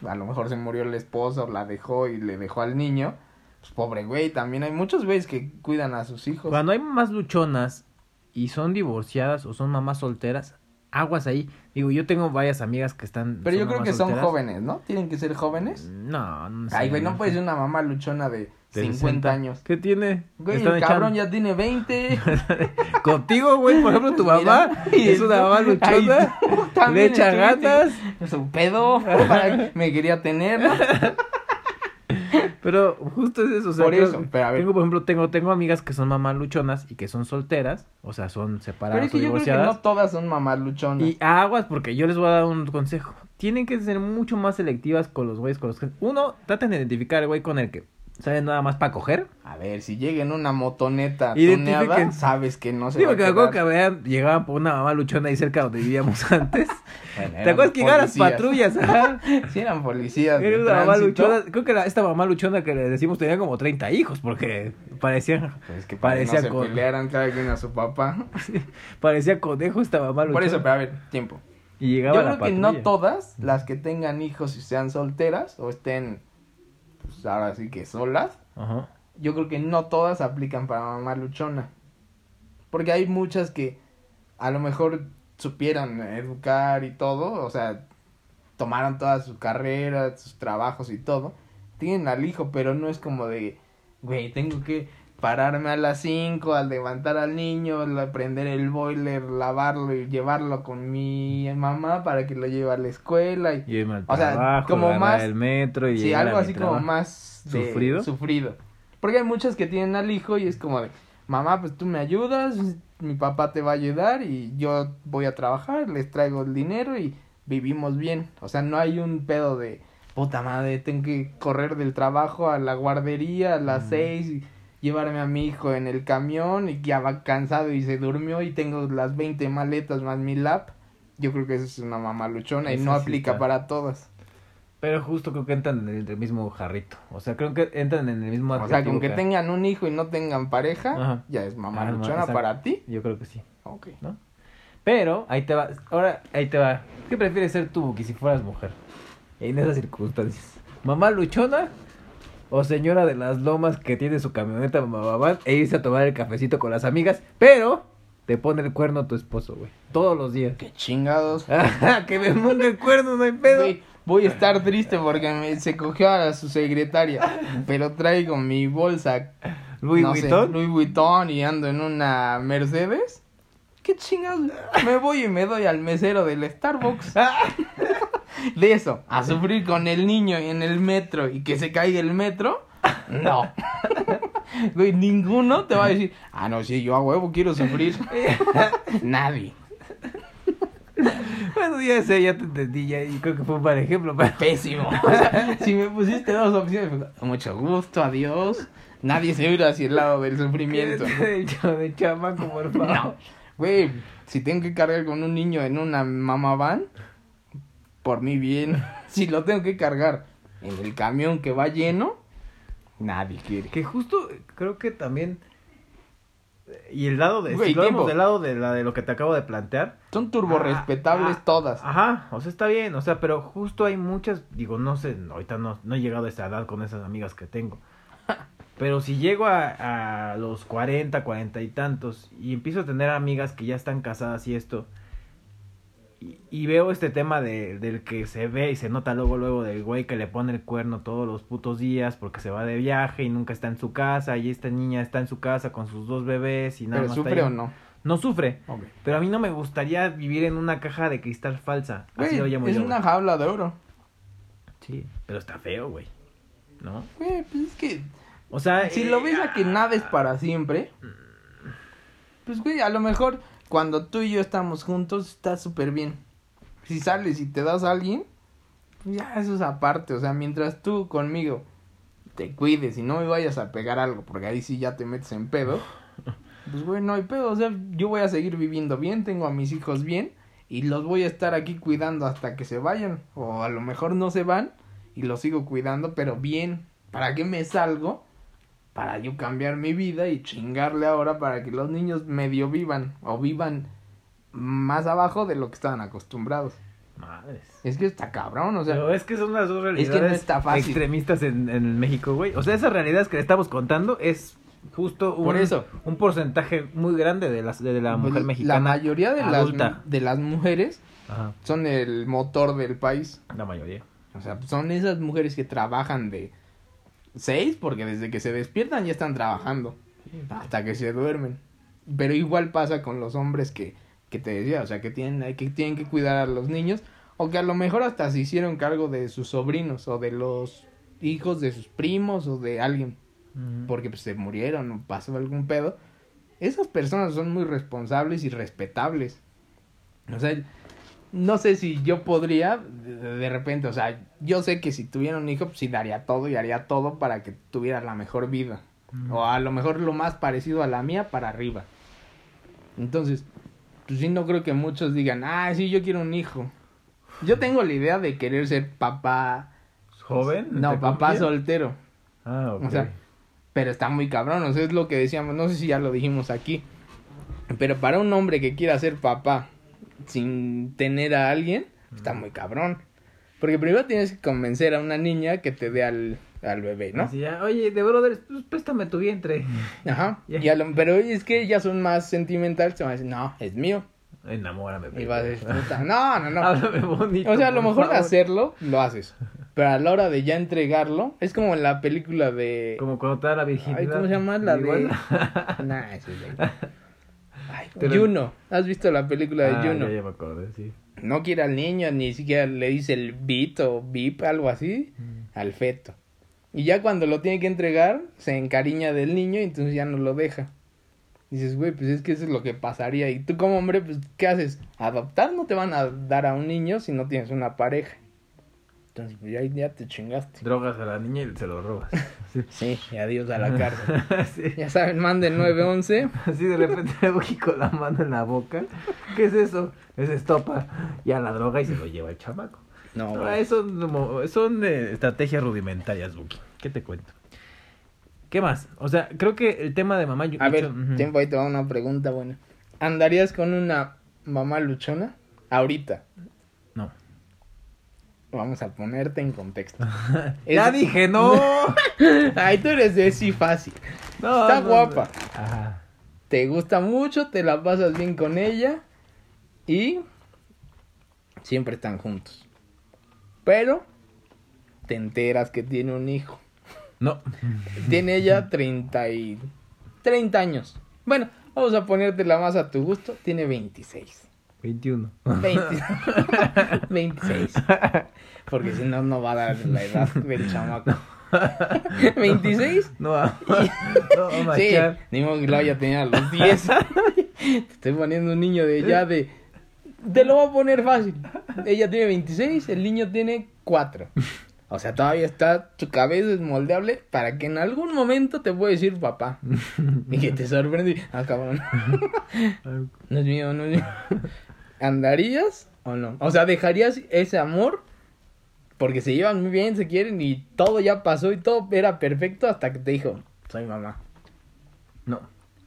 a lo mejor se murió la esposa o la dejó y le dejó al niño. Pues pobre güey, también hay muchos güeyes que cuidan a sus hijos. Cuando hay mamás luchonas y son divorciadas o son mamás solteras, aguas ahí. Digo, yo tengo varias amigas que están... Pero yo creo que son jóvenes, ¿no? Tienen que ser jóvenes. No, no Ay, güey, no puede ser una mamá luchona de, De 50 60. años. ¿Qué tiene? Güey, el cabrón echando- ya tiene 20. Contigo, güey, por ejemplo, tu mamá es una mamá luchona, le echa Es un pedo. para- Me quería tener. Pero justo es eso. O sea, Por eso, pero a ver. Tengo, por ejemplo, tengo, tengo amigas que son mamás luchonas y que son solteras, o sea, son Pero separadas es que o yo creo que divorciadas. no todas son mamás luchonas. Y aguas, porque yo les voy a dar un consejo. Tienen que ser mucho más selectivas con los güeyes con los que... Uno, traten de identificar el güey con el que ¿Saben nada más para coger? A ver, si llega en una motoneta tuneada, sabes que no se Sí, va a porque me acuerdo que quedar. llegaban por una mamá luchona ahí cerca donde vivíamos antes. Bueno, ¿Te acuerdas que llegaban las patrullas? Ajá. Sí, eran policías. Era una mamá luchona. Creo que la- esta mamá luchona que le decimos tenía como 30 hijos porque parecían, Pues es que que no parecía, se con- pelearan cada quien a su papá. parecía conejo esta mamá luchona. Por eso, pero a ver, tiempo. Y llegaba Yo la creo que patrulla. no todas las que tengan hijos y sean solteras o estén, pues ahora sí que solas, Ajá. yo creo que no todas aplican para mamá luchona. Porque hay muchas que a lo mejor supieran educar y todo, o sea, tomaron toda su carrera, sus trabajos y todo, tienen al hijo, pero no es como de, güey, tengo que pararme a las 5 al levantar al niño, la- prender el boiler, lavarlo y llevarlo con mi mamá para que lo lleve a la escuela y Y al O sea, como más- el metro y Sí, algo así como más de- ¿Sufrido? Sufrido. Porque hay muchas que tienen al hijo y es como de, mamá, pues tú me ayudas, mi papá te va a ayudar y yo voy a trabajar, les traigo el dinero y vivimos bien. O sea, no hay un pedo de, puta madre, tengo que correr del trabajo a la guardería a las Mm. seis llevarme a mi hijo en el camión y ya va cansado y se durmió y tengo las 20 maletas más mi lap. Yo creo que eso es una mamá luchona y no aplica para todas. Pero justo creo que entran en el mismo jarrito. O sea, creo que entran en el mismo O sea, con que que- tengan un hijo y no tengan pareja, Ajá. ya es mamá Ah, para ti. Yo creo que sí. Ok. ¿no? Pero, ahí te va. Ahora, ahí te va. ¿Qué prefieres ser tú, Buki, si fueras mujer? En esas circunstancias. ¿Mamá luchona? ¿O señora de las lomas que tiene su camioneta mamá e irse a tomar el cafecito con las amigas? Pero te pone el cuerno tu esposo, güey. Todos los días. Qué chingados. que me ponga el cuerno, no hay pedo. Güey, voy a estar triste porque me- se cogió a su secretaria, pero traigo mi bolsa Louis no sé, Vuitton. Louis Vuitton y ando en una Mercedes. ¿Qué chingados? Me voy y me doy al mesero del Starbucks. De eso, a sufrir con el niño en el metro y que se caiga el metro, no. Güey, ninguno te va a decir, ah, no, sí, yo a huevo quiero sufrir. Nadie. Bueno, ya sé, ya te entendí, ya, y creo que fue un mal ejemplo, pero... Pésimo. O sea, si me pusiste dos opciones, mucho gusto, adiós. Nadie se irá hacia el lado del sufrimiento. de, de chamaco, por favor. No. Güey, si tengo que cargar con un niño en una mamá van, por mi bien. Si lo tengo que cargar en el camión que va lleno, nadie quiere. Que justo creo que también. Y el lado de. Güey, si lo vemos del lado de, la, de lo que te acabo de plantear. Son turbo Ah, respetables ah, todas. Ajá, o sea, está bien, o sea, pero justo hay muchas. Digo, no sé, ahorita no, no he llegado a esa edad con esas amigas que tengo. Pero si llego a, a los 40, 40 y tantos y empiezo a tener amigas que ya están casadas y esto, y, y veo este tema de, del que se ve y se nota luego, luego del güey que le pone el cuerno todos los putos días porque se va de viaje y nunca está en su casa y esta niña está en su casa con sus dos bebés y nada Pero más está sufre ahí. o no. No sufre, Ok. pero a mí no me gustaría vivir en una caja de cristal falsa. Así lo llamo es yo, una güey. jaula de oro. Sí, pero está feo, güey. ¿No? Güey, pues es que O sea, si eh, lo ves a que nada es para siempre, pues güey, a lo mejor cuando tú y yo estamos juntos está súper bien. Si sales y te das a alguien, pues ya eso es aparte. O sea, mientras tú conmigo te cuides y no me vayas a pegar algo, porque ahí sí ya te metes en pedo, pues güey, no hay pedo. O sea, yo voy a seguir viviendo bien, tengo a mis hijos bien y los voy a estar aquí cuidando hasta que se vayan. O a lo mejor no se van y los sigo cuidando, pero bien. ¿Para qué me salgo? Para yo cambiar mi vida y chingarle ahora para que los niños medio vivan o vivan más abajo de lo que estaban acostumbrados. Madres. Es que está cabrón, o sea, Pero es que son las dos que no realidades está fácil. extremistas en, en México, güey. O sea, esas realidades que le estamos contando es justo un, Por eso. un porcentaje muy grande de, las, de la mujer pues, mexicana. la mayoría de adulta. las, de las mujeres Ajá, son el motor del país. la mayoría. O sea, son esas mujeres que trabajan de seis, porque desde que se despiertan ya están trabajando, hasta que se duermen. Pero igual pasa con los hombres que, que te decía, o sea, que tienen, que tienen que cuidar a los niños, o que a lo mejor hasta se hicieron cargo de sus sobrinos, o de los hijos de sus primos, o de alguien, porque pues, se murieron o pasó algún pedo. Esas personas son muy responsables y respetables. O sea, no sé si yo podría, de, de repente, o sea, yo sé que si tuviera un hijo, pues sí daría todo y haría todo para que tuviera la mejor vida. O a lo mejor lo más parecido a la mía para arriba. Entonces, pues sí, no creo que muchos digan, ah, sí, yo quiero un hijo. Yo tengo la idea de querer ser papá. ¿Joven? No, ¿Entre papá soltero. Ah, ok. O sea, pero está muy cabrón, o sea, es lo que decíamos, no sé si ya lo dijimos aquí. Pero para un hombre que quiera ser papá sin tener a alguien, está muy cabrón. Porque primero tienes que convencer a una niña que te dé al, al bebé, ¿no? Así ya, oye, de brother, pues, préstame tu vientre. Ajá. Ya. Y a lo- pero es que ellas son más sentimentales, se van a decir, no, es mío. Enamórame. Y vas a decir, no, no, no. Háblame bonito. O sea, a lo mejor favor. hacerlo, lo haces. Pero a la hora de ya entregarlo, es como en la película de... Como cuando te da la virginidad. Ay, ¿cómo se llama? La de... Igual. nah, ese es de... Ay, Juno. ¿Has visto la película de Ah, Juno? Ya, ya me acordé, sí. No quiere al niño, ni siquiera le dice el bit o bip, algo así, al feto. Y ya cuando lo tiene que entregar, se encariña del niño y entonces ya no lo deja. Dices, güey, pues es que eso es lo que pasaría. Y tú como hombre, pues, ¿qué haces? Adoptar no te van a dar a un niño si no tienes una pareja. Entonces, pues ya, ya te chingaste. Drogas a la niña y se lo robas. Sí. Sí, y adiós a la cárcel. sí. Ya saben, manden 911. Así de repente le voy con la mano en la boca. ¿Qué es eso? Es estopa. Ya la droga y se lo lleva el chamaco. No, Ahora, güey. eso son eh, estrategias rudimentarias, Buki. ¿Qué te cuento? ¿Qué más? O sea, creo que el tema de mamá... A ver, tiempo ahí te va una pregunta buena. ¿Andarías con una mamá luchona? Ahorita. Vamos a ponerte en contexto. Ya Es- dije, no. Ay, tú eres de sí fácil. No, Está no, guapa. no. Ajá. Te gusta mucho, te la pasas bien con ella y siempre están juntos. Pero te enteras que tiene un hijo. No. Tiene ella 30 y 30 años. Bueno, vamos a ponértela más a tu gusto. Tiene 26. 21. 20 26. Porque si no, no va a dar la edad del chamaco. 26. No, va- no, va a Sí, ni modo que lo haya tenido a los 10. Te estoy poniendo un niño de ya de. Te lo voy a poner fácil. Ella tiene 26, el niño tiene 4. O sea, todavía está, su cabeza es moldeable para que en algún momento te pueda decir papá. Y que te sorprende. Ah, cabrón. No es mío, no es mío. ¿Andarías o no? O sea, ¿dejarías ese amor? Porque se llevan muy bien, se quieren y todo ya pasó y todo era perfecto hasta que te dijo, soy mamá. No.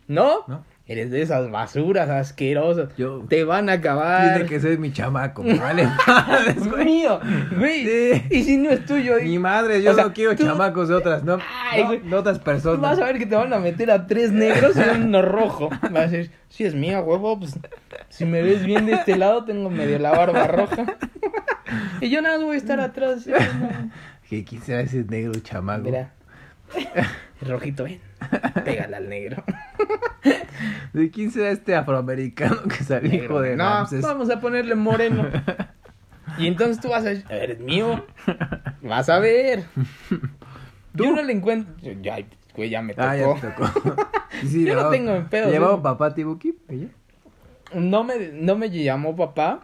¿No? No. Eres de esas basuras asquerosas. Yo- Te van a acabar. Tiene que ser mi chamaco. Vale. Es mío, güey. Sí. Y si no es tuyo, Mi madre, yo O sea, no quiero tú- chamacos de otras, no, Ay, no, güey. de otras tú personas. vas a ver que te van a meter a tres negros y uno rojo. Vas a decir, si es mía, huevo, pues si me ves bien de este lado, tengo medio la barba roja. Y yo nada más voy a estar atrás. ¿sí? No. Que quisiera ese negro chamaco. Mira. El rojito, ven. Pégale al negro. ¿De quién será este afroamericano que salió hijo de no, Ramses? vamos a ponerle moreno. Y entonces tú vas a decir, eres mío. Vas a ver. Yo no le encuentro. yo- Ya, ay, güey, ya me tocó. Ah, ya te tocó. Sí, sí, Yo no llevaba- tengo pedos, ¿Llevaba eso. papá Tibuki? ¿Ella? No me, no me llamó papá,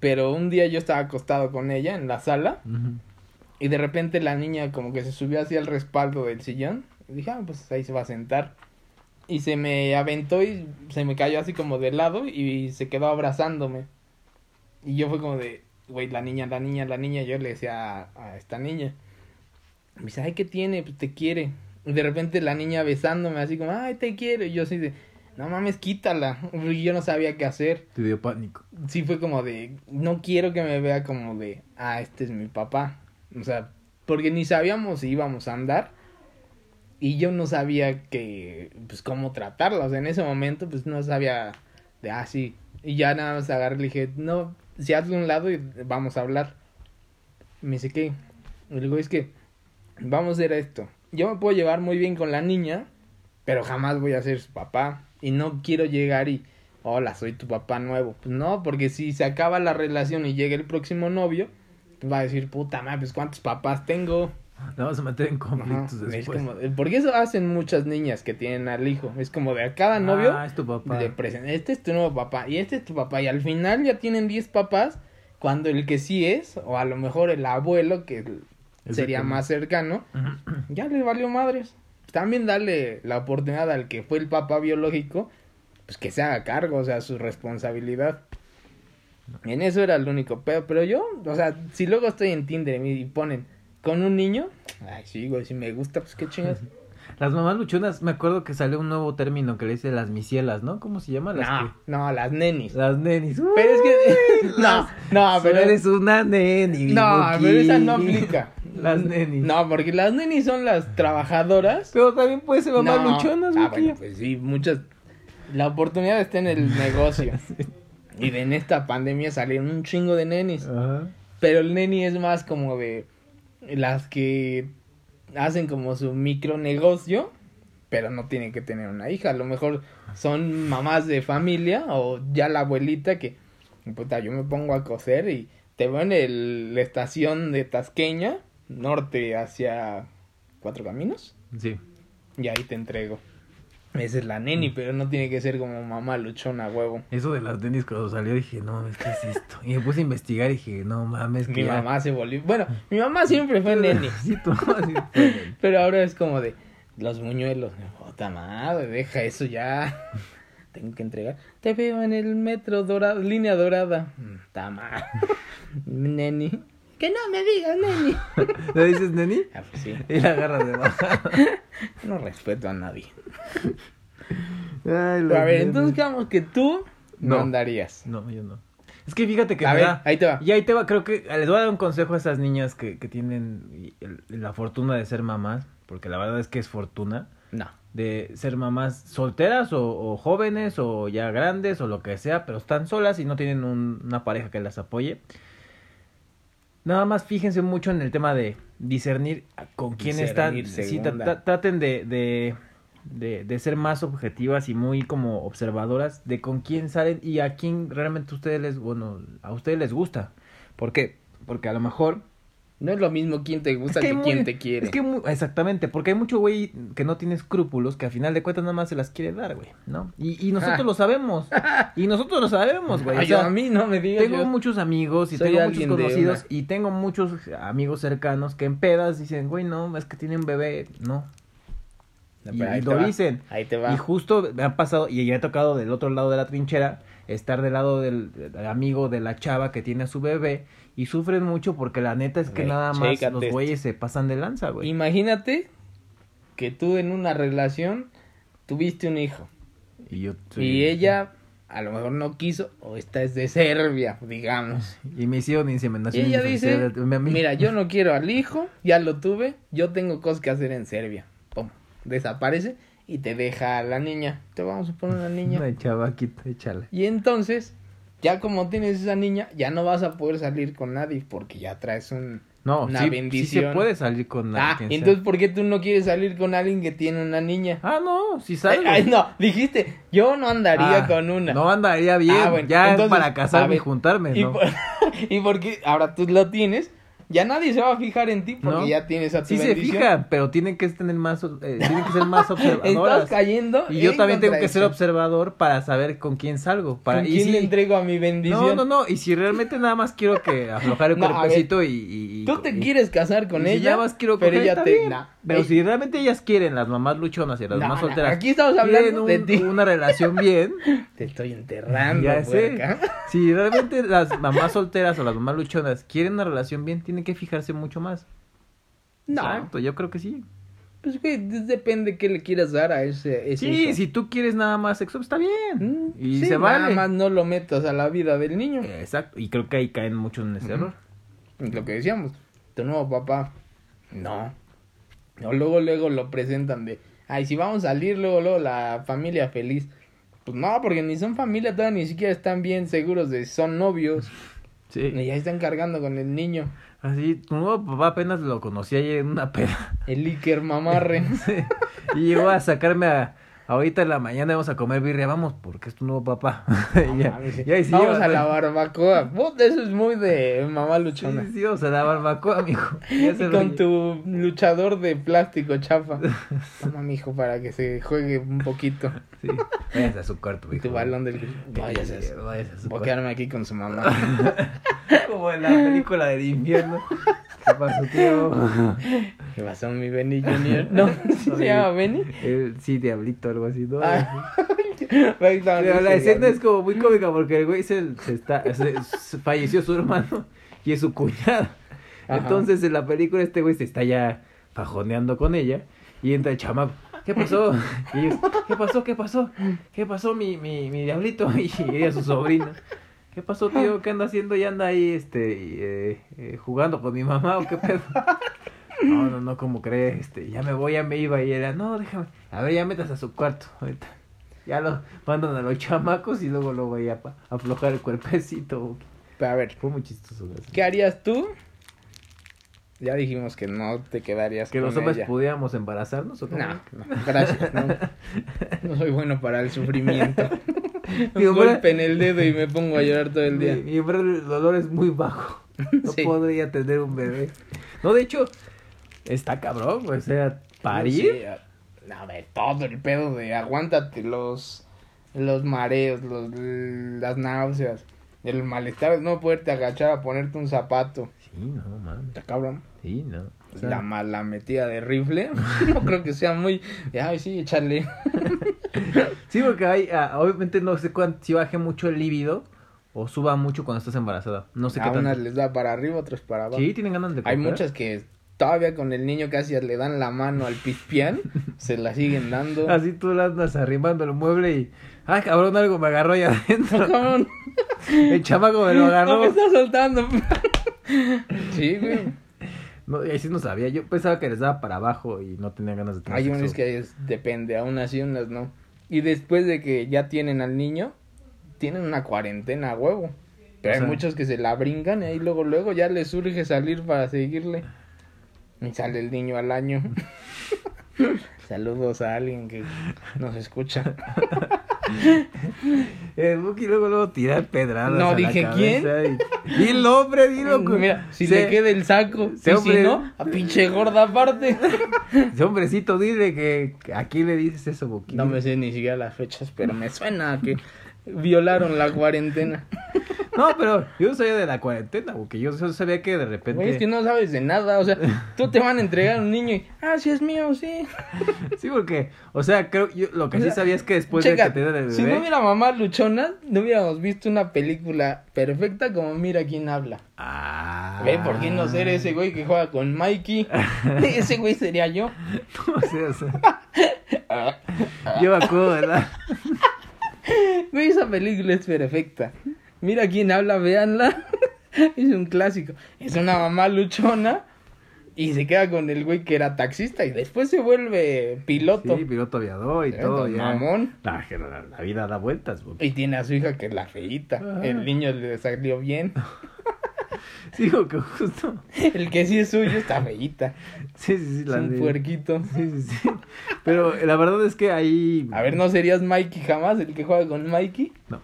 pero un día yo estaba acostado con ella en la sala y de repente la niña como que se subió hacia el respaldo del sillón. Y dije, ah, pues ahí se va a sentar. Y se me aventó y se me cayó así como de lado y se quedó abrazándome. Y yo fue como de, güey, la niña, la niña, la niña. Yo le decía a, a esta niña. Me dice, ay, ¿qué tiene? Pues te quiere. Y de repente la niña besándome así como, ay, te quiero. Y yo así de, no mames, quítala. Y yo no sabía qué hacer. Te dio pánico. Sí fue como de, no quiero que me vea como de, ah, este es mi papá. O sea, porque ni sabíamos si íbamos a andar. Y yo no sabía que, pues, cómo tratarla. O sea, en ese momento, pues, no sabía de, ah. Y ya nada más agarré y le dije, no, si hazle un lado y vamos a hablar. Me dice, ¿qué? Le digo, es que, vamos a hacer esto. Yo me puedo llevar muy bien con la niña, pero jamás voy a ser su papá. Y no quiero llegar y, hola, soy tu papá nuevo. Pues no, porque si se acaba la relación y llega el próximo novio, va a decir, puta madre, pues cuántos papás tengo. No vamos a meter en conflictos Ajá, es después. como, porque eso hacen muchas niñas que tienen al hijo. Es como de a cada novio Ah, es tu papá. le presentan, este es tu nuevo papá y este es tu papá. Y al final ya tienen 10 papás cuando el que sí es, o a lo mejor el abuelo, que sería más cercano, ya le valió madres. También darle la oportunidad al que fue el papá biológico, pues que se haga cargo, o sea, su responsabilidad. En eso era el único pedo, pero yo, o sea, si luego estoy en Tinder y ponen con un niño, ay, sí, güey, si me gusta, pues qué chingas. Las mamás luchonas, me acuerdo que salió un nuevo término que le dice las misielas, ¿no? ¿Cómo se llama? Las No, no, las nenis. Las nenis. Pero es que, no, no, Pero eres una neni. No, pero esa no aplica. Las nenis. No, porque las nenis son las trabajadoras. Pero también puede ser mamás No. luchonas, Ah, bueno, pues sí, muchas. La oportunidad está en el negocio. Y de en esta pandemia salieron un chingo de nenis. Ajá. Pero el neni es más como de las que hacen como su micronegocio, pero no tienen que tener una hija. A lo mejor son mamás de familia o ya la abuelita que, puta, yo me pongo a coser y te veo en el- la estación de Tasqueña, norte hacia Cuatro Caminos, Sí. y ahí te entrego. Esa es la neni, pero no tiene que ser como mamá luchona, huevo. Eso de las nenis cuando salió dije, no, mames, ¿qué es esto? Y me puse a investigar y dije, no mames, que Mi ya- mamá se volvió... Bueno, mi mamá siempre fue neni. Sí, tu mamá sí fue. Pero ahora es como de los muñuelos. Puta madre, deja eso ya. Tengo que entregar. Te veo en el metro dorado, línea dorada. Está mal. Neni. Que no me digas, neni. ¿Le dices neni? Ah, pues sí. Y la agarras de baja. No respeto a nadie. Ay, a ver, entonces digamos que tú no, No. andarías. No, yo no. Es que fíjate que A ver, da- ahí te va. Y ahí te va, creo que les voy a dar un consejo a esas niñas que, que tienen el- la fortuna de ser mamás, porque la verdad es que es fortuna, No. de ser mamás solteras o, o jóvenes o ya grandes o lo que sea, pero están solas y no tienen un- una pareja que las apoye. Nada más fíjense mucho en el tema de discernir con quién están. Sí, traten de, de, de, de ser más objetivas y muy como observadoras de con quién salen y a quién realmente ustedes les, bueno, a ustedes les gusta. ¿Por qué? Porque a lo mejor No es lo mismo quién te gusta es que, hay quién muy- te quiere. Es que exactamente, porque hay mucho güey que no tiene escrúpulos que a final de cuentas nada más se las quiere dar, güey, ¿no? Y, y nosotros Ah. lo sabemos. y nosotros lo sabemos, güey. o sea, a mí no me digas. tengo yo- muchos amigos y soy tengo muchos conocidos y tengo muchos amigos cercanos que en pedas dicen, güey, no, es que tiene un bebé, no. No, y- lo va. dicen. Ahí te va. Y justo me ha pasado, y ya he tocado del otro lado de la trinchera, estar del lado del, del amigo de la chava que tiene a su bebé y sufren mucho porque la neta es que Güey, nada más los esto. güeyes se pasan de lanza, güey. Imagínate que tú en una relación tuviste un hijo Y, yo soy- y ella a lo mejor no quiso o esta es de Serbia, digamos. Y me hicieron Y inseminación. ella dice, mira, yo no quiero al hijo, ya lo tuve, yo tengo cosas que hacer en Serbia. Pum, desaparece y te deja a la niña. Te vamos a poner una niña. Una chavaquita, échale. Y entonces, ya como tienes esa niña, ya no vas a poder salir con nadie porque ya traes un... No, Una sí, sí bendición. se puede salir con Ah, quien sea. entonces ¿por qué tú no quieres salir con alguien que tiene una niña? Ah, no, sí Ay, salgo. ay, no, dijiste, yo no andaría Ah, con una. No andaría bien, Ah, bueno, ya entonces, para casarme y juntarme, y, ¿no? por- y porque ahora tú lo tienes, ya nadie se va a fijar en ti porque ¿No? ya tienes a tu Sí se bendición. fijan, pero tienen que tener más, eh, tienen que ser más Estás observadoras. cayendo. Y yo también tengo que ser observador para saber con quién salgo. Para, ¿Con quién si- le entrego a mi bendición? No, no, no. Y si realmente nada más quiero que aflojar el No, cuerpecito y, y- Tú te y- quieres casar con y si ella, ya más quiero pero coger, ella te... nah. Pero Ey, si realmente ellas quieren, las mamás luchonas y las No, mamás no, solteras, aquí estamos quieren hablando de ti. una relación bien, Te estoy enterrando, ya sé. Si realmente las mamás solteras o las mamás luchonas quieren una relación bien, tienen que fijarse mucho más. No, Exacto, yo creo que sí. pues güey, depende qué le quieras dar a ese, ese Sí, hijo. si tú quieres nada más sexo, está bien. Mm, Y sí, se nada vale. más no lo metas a la vida del niño. Exacto, y creo que ahí caen mucho en ese error. Lo que decíamos, tu nuevo papá. No. No, luego, luego lo presentan de, ay, si vamos a salir, luego, luego la familia feliz. Pues no, porque ni son familia, todavía ni siquiera están bien seguros de si son novios. Sí. Y ya están cargando con el niño. Así, tu nuevo papá apenas lo conocí ayer en una peda. El Iker mamarre. Sí. Y llegó a sacarme a, ahorita en la mañana vamos a comer birria, vamos, porque es tu nuevo papá. No ya, sí. sí, Vamos a la barbacoa. Puta, eso es muy de mamá luchona. sí, sí, vamos a la barbacoa, mijo. Y con tu luchador de plástico chafa. Toma, mijo, para que se juegue un poquito. Sí, váyase a su cuarto, mijo. tu balón del... Váyase a su- váyase a su Voy a cuarto. quedarme aquí con su mamá. Como en la película del invierno. ¿Qué pasó, tío? ¿Qué pasó, mi Benny Junior? No, ¿sí se llama Benny? El, sí, diablito, algo así, ¿no? Ah. Pero la dice, escena es como muy cómica porque el güey se, se está, se- se- falleció su hermano y es su cuñada. Ajá. Entonces en la película este güey se está ya fajoneando con ella y entra el chamaco. ¿Qué pasó? Y ellos, ¿qué pasó? ¿Qué pasó? ¿Qué pasó mi, mi, mi diablito? Y ella su sobrina. ¿Qué pasó, tío? ¿Qué anda haciendo? ¿Ya anda ahí este, eh, eh, jugando con mi mamá o qué pedo? No, no, no, ¿cómo crees? Este, ya me voy, ya me iba. Y era, no, déjame. A ver, ya metas a su cuarto. Ahorita. Ya lo mandan a los chamacos y luego lo voy a aflojar el cuerpecito. Pero a ver, Fue muy chistoso. ¿qué harías tú? Ya dijimos que no te quedarías Que con los hombres ella. pudiéramos embarazarnos o cómo? No, no, gracias. No, no soy bueno para el sufrimiento. Un golpe en el dedo y me pongo a llorar todo el Mi, día. mi del dolor es muy bajo. No Sí. podría tener un bebé. No, de hecho, está cabrón. O sea, parir. Sí, a- ver, todo el pedo de aguántate los, los mareos, los, las náuseas, el malestar de no poderte agachar a ponerte un zapato. Sí, no, man. Está cabrón. Sí, no. O sea, la mala metida de rifle, no creo que sea muy... Ay, sí, échale. Sí, porque hay, ah, obviamente no sé cuánto, si baje mucho el líbido o suba mucho cuando estás embarazada. No sé qué unas tanto. les da para arriba, otras para abajo. Sí, tienen ganas de Hay muchas que todavía con el niño casi le dan la mano al pispián, se la siguen dando. Así tú la andas arrimando el mueble y. Ay, cabrón, algo me agarró ahí No, adentro. cabrón, El chamaco me lo no agarró. me está soltando. sí, güey. No, y ahí sí no sabía. Yo pensaba que les daba para abajo y no tenía ganas de tener Hay sexo. unas que es- depende, aún así unas no. Y después de que ya tienen al niño, tienen una cuarentena a huevo. Pero O hay sea- muchos que se la brincan y ahí luego, luego ya les surge salir para seguirle. Y sale el niño al año. Saludos a alguien que nos escucha. El Buki luego, luego tirar pedradas. No a la dije cabeza y- Dilo, hombre, dilo. Mira, si Se- le queda el saco, se y hombre- si no, a pinche gorda aparte. ese hombrecito, dile que que a quién le dices eso, Buki. No me sé ni siquiera las fechas, pero me suena que violaron la cuarentena. No, pero yo no sabía de la cuarentena, porque yo sabía que de repente. Güey, es que no sabes de nada, o sea, tú te van a entregar un niño y, ah, sí es mío, sí. Sí, porque, o sea, creo, yo lo que O sí sabía es que después Checa, de que te den el bebé. si no hubiera mamá luchona, no hubiéramos visto una película perfecta como Mira quién habla. Ah. Ve, ¿por qué no ser ese güey que juega con Mikey? ese güey sería yo. No sé, o sea, yo me acuerdo, ¿verdad? Güey, esa película es perfecta. Mira quién habla, véanla. es un clásico. Es una mamá luchona y se queda con el güey que era taxista y después se vuelve piloto. Sí, piloto aviador y Eh, todo, ya. mamón. La, la, la vida da vueltas, Buki. Y tiene a su hija que es la feíta. Ah. El niño le salió bien. Sí, que justo. El que sí es suyo está feíta. Sí, sí, sí, Es la un de- puerquito. Sí, sí, sí. Pero la verdad es que ahí. A ver, ¿no serías Mikey jamás el que juega con Mikey? No.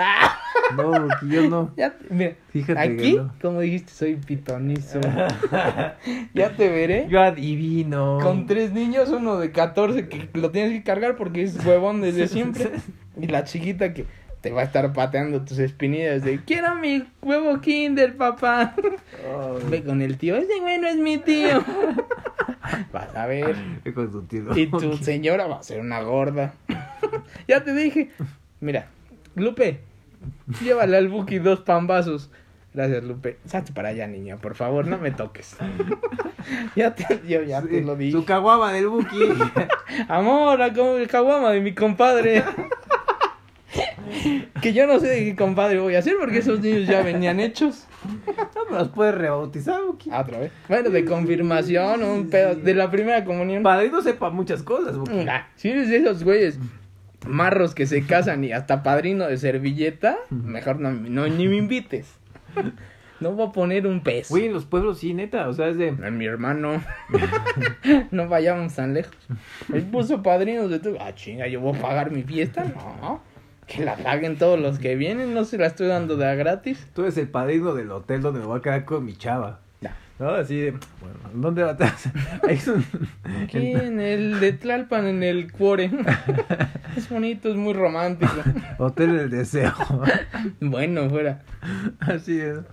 ¡Ah! No, yo no. Ya, te- mira, Fíjate aquí, no. como dijiste, soy pitonizo. ya te veré. Yo adivino. Con tres niños, uno de 14 que lo tienes que cargar porque es huevón desde siempre. Y la chiquita que te va a estar pateando tus espinillas de quiero mi huevo kinder, papá. Ve con el tío, ese güey no es mi tío. Vas a ver. con tu tío. Y tu señora va a ser una gorda. ya te dije. Mira, Lupe, llévale al Buki dos pambazos. Gracias, Lupe. Salte para allá, niña, por favor, no me toques. ya te, yo ya te lo dije. Su caguama del Buki. Amor, el caguama de mi compadre. que yo no sé de qué compadre voy a hacer porque esos niños ya venían hechos. No me los puedes rebautizar, Buki. Ah, otra vez. Bueno, de confirmación, un pedo. De la primera comunión. Padrino sepa muchas cosas, Buki. Ah, Si eres de esos güeyes marros que se casan y hasta padrino de servilleta, mejor no, no ni me invites. No voy a poner un peso. Güey, en los pueblos sí, neta, o sea, es de... A mi hermano. no vayamos tan lejos. Él puso padrinos de tu. Ah, chinga, yo voy a pagar mi fiesta. No. Que la paguen todos los que vienen. No se la estoy dando de a gratis. Tú eres el padrino del hotel donde me voy a quedar con mi chava. ¿No? Así de... Bueno, ¿dónde va a estar? Ahí es un... Aquí en el de Tlalpan, en el Cuore. Es bonito, es muy romántico. Hotel del deseo. Bueno, fuera. Así es. De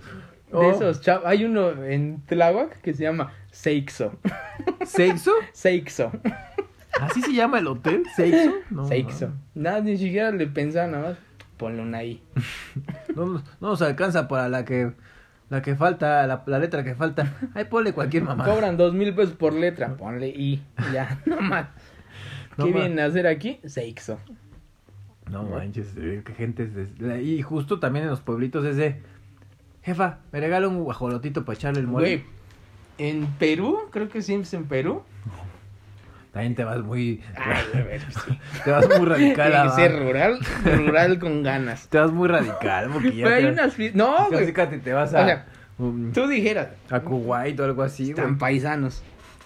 Oh, esos chavos. Hay uno en Tláhuac que se llama Seixo. ¿Sexo? Seixo. ¿Así se llama el hotel? ¿Sexo? No, Seixo. Nada, ni siquiera le pensaba nada más. Ponle una. No, no, no nos alcanza para la que... La que falta, la, la letra que falta. Ahí ponle cualquier mamá. Cobran dos mil pesos por letra. Ponle I. Ya, no más. No ¿Qué vienen a hacer aquí? Seixo. No manches, eh, qué gente es de- Y justo también en los pueblitos es de... Jefa, me regala un guajolotito para echarle el mole. Güey, en Perú, creo que sí es en Perú. También te vas muy... Ay, a ver, sí. Te vas muy radical. Tiene que ser rural, rural con ganas. Te vas muy radical porque ya Pero hay unas fiestas. No, güey. te vas O a... sea, um, Tú dijeras, a Kuwait o algo así, están paisanos.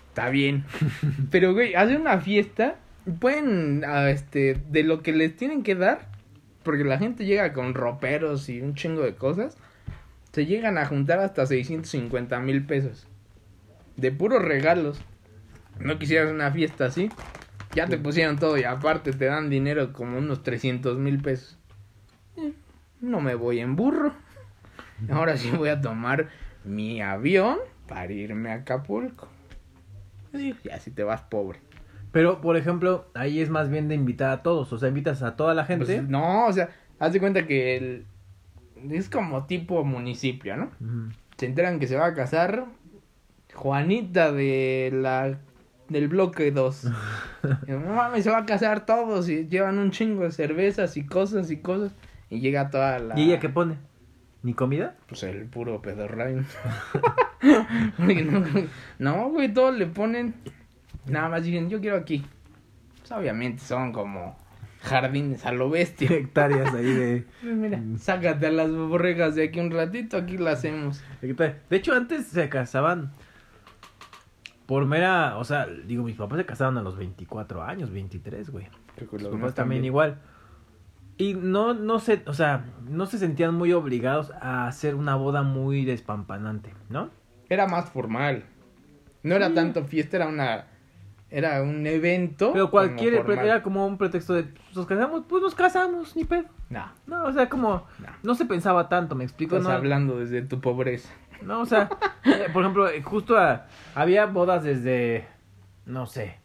Está bien. Pero, güey, hacen una fiesta. Pueden, ah, este, de lo que les tienen que dar. Porque la gente llega con roperos y un chingo de cosas. Se llegan a juntar hasta 650 mil pesos. De puros regalos. No quisieras una fiesta así. Ya te pusieron todo y aparte te dan dinero como unos 300 mil pesos. Eh, No me voy en burro. Ahora sí voy a tomar mi avión para irme a Acapulco. Y ya si te vas pobre. Pero, por ejemplo, ahí es más bien de invitar a todos. O sea, invitas a toda la gente. Pues, no, o sea, haz de cuenta que el... es como tipo municipio, ¿no? Se enteran que se va a casar Juanita de la del bloque 2. Y, no mames, se va a casar todos y llevan un chingo de cervezas y cosas y cosas. Y llega toda la... ¿Y ella qué pone? ¿Ni comida? Pues el puro pedorrain. No, güey, todos le ponen. Nada más dicen, yo quiero aquí. Pues obviamente son como jardines a lo bestia. Hectáreas ahí de... Pues mira, sácate a las borregas de aquí un ratito, aquí la hacemos. De hecho, antes se casaban por mera... O sea, digo, mis papás se casaron a los 24 años, 23, güey. Mis papás también igual. Y no, no se, o sea, no se sentían muy obligados a hacer una boda muy despampanante, ¿no? Era más formal. No era tanto fiesta, era una. Era un evento. Pero cualquier, como era como un pretexto de, "Pues, nos casamos, pues nos casamos, ni pedo. No, No, o sea, como, no. no se pensaba tanto, me explico, Estás ¿no? hablando desde tu pobreza. No, o sea, eh, por ejemplo, eh, justo a- había bodas desde, no sé,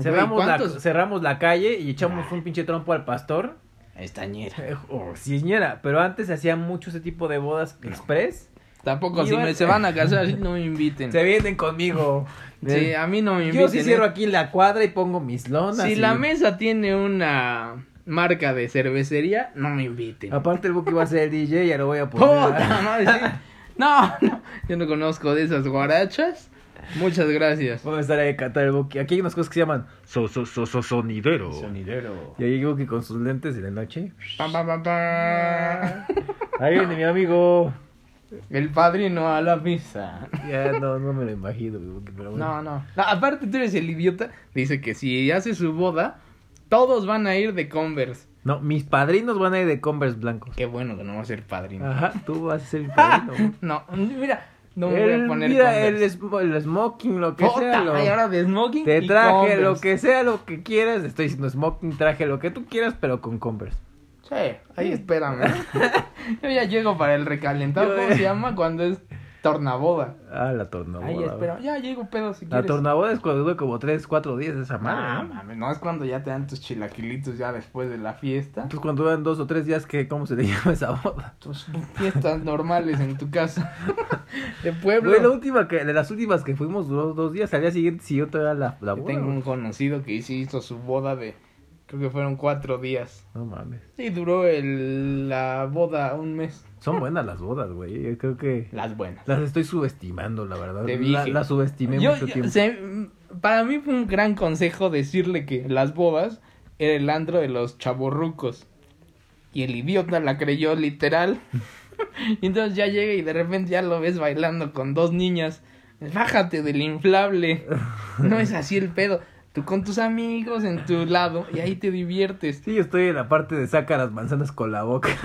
cerramos la, cerramos la calle y echamos un pinche trompo al pastor. Estañera. Eh, O ciñera, pero antes se hacía mucho ese tipo de bodas express. Tampoco, Y si bueno. me, se van a casar, no me inviten. Se vienen conmigo. Sí, a mí no me inviten. Yo sí cierro aquí la cuadra y pongo mis lonas. Si y- la mesa tiene una marca de cervecería, no me inviten. Aparte el Buki va a ser el DJ, ya lo voy a poner. ¡Puta madre! No, no, yo no conozco de esas guarachas. Muchas gracias. Vamos a estar ahí a cantar el Buki. Aquí hay unas cosas que se llaman so, so, so, so- sonidero. Sonidero. Y ahí el Buki con sus lentes de la noche. Pam, pam, pam, pam. Ahí viene mi amigo. El padrino a la misa. Ya no, no me lo imagino, pero bueno. No, no, no. Aparte, tú eres el idiota. Dice que si hace su boda, todos van a ir de Converse. No, mis padrinos van a ir de Converse blancos. Qué bueno que no va a ser padrino. Ajá, tú vas a ser mi padrino. No, mira, no me voy El- a poner mira, el, smoking, lo que Puta, sea. Lo... ahora de smoking Te traje Converse. lo que sea, lo que quieras. Estoy diciendo smoking, traje lo que tú quieras, pero con Converse. Sí, ahí espérame. Yo ya llego para el recalentado. ¿Cómo se llama? Cuando es tornaboda. Ah, la tornaboda. Ahí espera. Ya llego pedo si La quieres. tornaboda es cuando dura como 3, 4 días esa madre. No, ¿no? mames, no es cuando ya te dan tus chilaquilitos ya después de la fiesta. Entonces cuando duran 2 o 3 días, ¿qué, ¿cómo se le llama esa boda? Tus fiestas normales en tu casa. De pueblo. Güey, la última que, de las últimas que fuimos duró dos días, al día siguiente siguió todavía la, la Yo boda. tengo güey. un conocido que hizo su boda de. Creo que fueron cuatro días. No mames. Y duró el, la boda un mes. Son buenas las bodas, güey. Yo creo que Las buenas. las estoy subestimando, la verdad. Te La, subestimé Yo- mucho yo- tiempo. se- para mí fue un gran consejo decirle que las bodas era el antro de los chavorrucos. Y el idiota la creyó literal. Y entonces ya llega y de repente ya lo ves bailando con dos niñas. Bájate del inflable. No es así el pedo. Tú con tus amigos en tu lado y ahí te diviertes. Sí, yo estoy en la parte de saca las manzanas con la boca.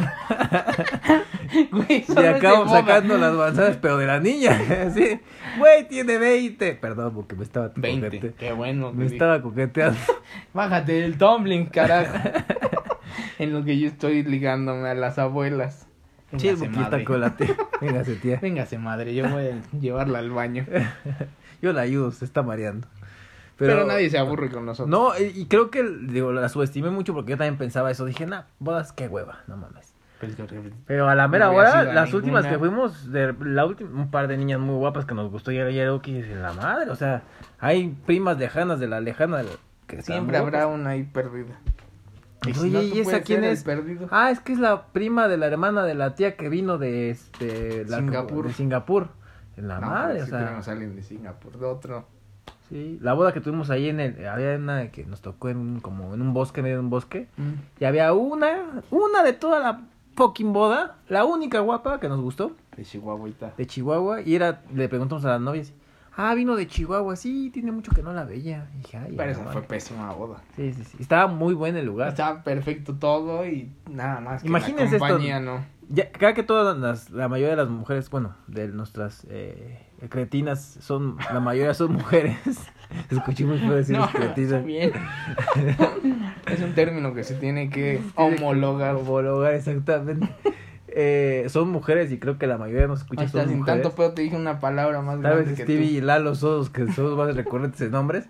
Güey, Y acabo sacando las manzanas, pero de la niña. Sí, güey, tiene 20. Perdón, porque me estaba 20. coquete- Qué bueno. Me estaba coqueteando. Bájate del tumbling, carajo. en lo que yo estoy ligándome a las abuelas. Sí, Véngase, boquita madre. colate. Véngase, tía. Véngase, madre, yo voy a llevarla al baño. Yo la ayudo, se está mareando. Pero, nadie se aburre con nosotros. No, y y creo que, digo, la subestimé mucho porque yo también pensaba eso. Dije, nah, bodas, qué hueva, no mames. Pero a la mera No hora, las ninguna. últimas que fuimos, de la última, un par de niñas muy guapas que nos gustó y era que dice, la madre, o sea, hay primas lejanas de la lejana que Siempre habrá una ahí perdida. Oye, si no, ¿y esa quién es? perdido. Ah, es que es la prima de la hermana de la tía que vino de este la- Singapur. de Singapur. En la No, madre, o sea, tenemos a alguien de Singapur, de otro. Sí, la boda que tuvimos ahí en el había una que nos tocó en un- como en un bosque, en medio de un bosque, y había una, una de toda la fucking boda, la única guapa que nos gustó. De Chihuahuita. de Chihuahua y era le preguntamos a las novias ah vino de Chihuahua sí tiene mucho que no la veía y dije ay Pero esa mames". fue pésima boda. sí sí sí estaba muy buen el lugar Estaba perfecto todo y nada más. Que Imagínense la esto. compañía, ¿no? Ya cada que todas las la mayoría de las mujeres bueno de nuestras eh, cretinas son la mayoría son mujeres escuché muy feo decir No, cretinas es un término que se tiene que homologar. homologar exactamente Eh, son mujeres y creo que la mayoría nos escucha Hasta son sin mujeres tanto pedo te dije una palabra más Tal grande vez Stevie tú. y Lalo son los que son los más recurrentes de nombres.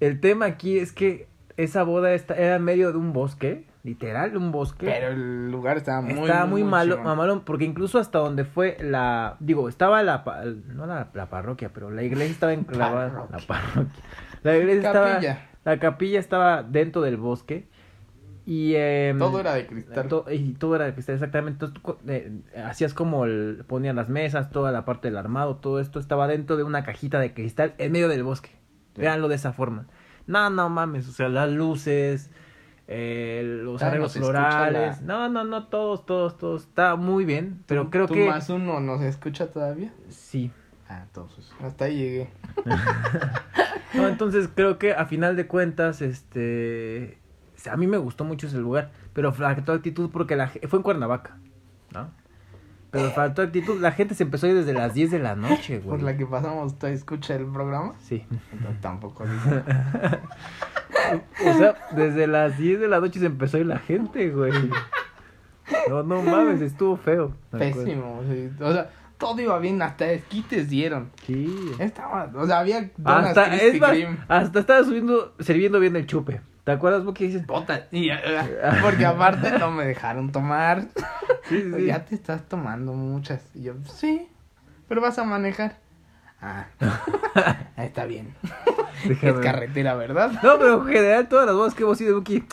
El tema aquí es que esa boda está, era en medio de un bosque, literal, un bosque. Pero el lugar estaba muy estaba muy, malo, mamalón, porque incluso hasta donde fue la, digo, estaba la, no la, la parroquia, pero la iglesia estaba en la, Parroquia. la parroquia. La iglesia estaba, Capilla. la capilla estaba dentro del bosque y em, Todo era de cristal. to- y todo era de cristal, exactamente. Entonces tú eh, hacías como el, ponían las mesas, toda la parte del armado, todo esto estaba dentro de una cajita de cristal en medio del bosque. Sí. Véanlo de esa forma. No, no mames, o sea, las luces, eh, los Ah, arreglos florales. No, no, no, todos, todos, todos. Está muy bien, pero ¿Tú- creo tú que más uno nos escucha todavía? sí. Ah, entonces. Hasta ahí llegué. No, entonces creo que a final de cuentas, este, a mí me gustó mucho ese lugar, pero faltó actitud porque la fue en Cuernavaca, ¿no? Pero faltó actitud, la gente se empezó a ir desde las 10 de la noche, güey. Por la que pasamos, ¿tú escucha el programa? Sí. Entonces, tampoco. O sea, desde las 10 de la noche se empezó a ir la gente, güey. No, no mames, estuvo feo. Pésimo. sí. O sea, todo iba bien, hasta esquites dieron. Sí. Estaba, o sea, había donas Hasta, es más, hasta estaba subiendo, sirviendo bien el chupe. ¿Te acuerdas vos que dices? Botas. Y, eh, porque aparte no me dejaron tomar. Sí, sí. Ya te estás tomando muchas. Y yo, sí, pero vas a manejar. Ah, está bien. Déjame Es carretera, ¿verdad? No, pero en general todas las bodas que hemos ido, Buki,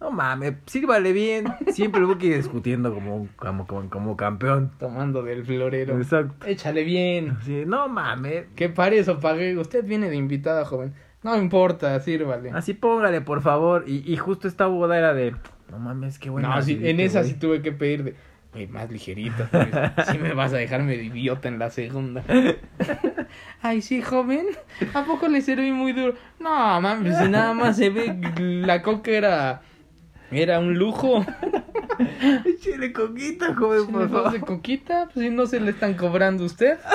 no mames, sírvale bien. Siempre el Buki discutiendo como, como, como, como campeón. Tomando del florero. Exacto. Échale bien. Sí, no mames. ¿Qué pares o pagué? Usted viene de invitada, joven. No importa, sírvale. Así póngale, por favor. Y, y justo esta boda era de, no mames, qué bueno. no, sí, en esa sí tuve que pedir de, "Güey, más ligerita. Si me vas a dejarme de idiota en la segunda. Ay, sí, joven. ¿A poco le serví muy duro? No, mames, si nada más se ve la coca era. Era un lujo. Échale coquita, joven, por favor. de coquita, pues si no se le están cobrando a usted.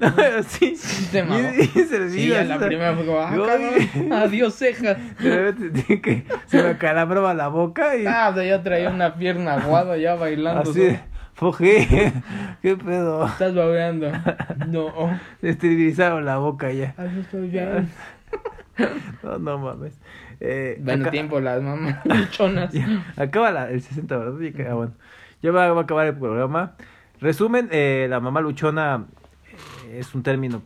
No, pero sí. Se. Y, y se Sí, a la primera fue como, ah, yo- adiós ceja. De repente tiene que se me acalambraba la boca y Ah, o sea, ya traía una pierna aguada ya bailando. así, foje, qué pedo. Estás babeando. No. Esterilizaron la boca ya. Estoy bien. No, no mames. Eh, Bueno, acá- tiempo las mamás luchonas. ya, acaba la, el 60, ¿verdad? Ya, que- ah, bueno. Ya va, va a acabar el programa. Resumen, eh, la mamá luchona eh, es un término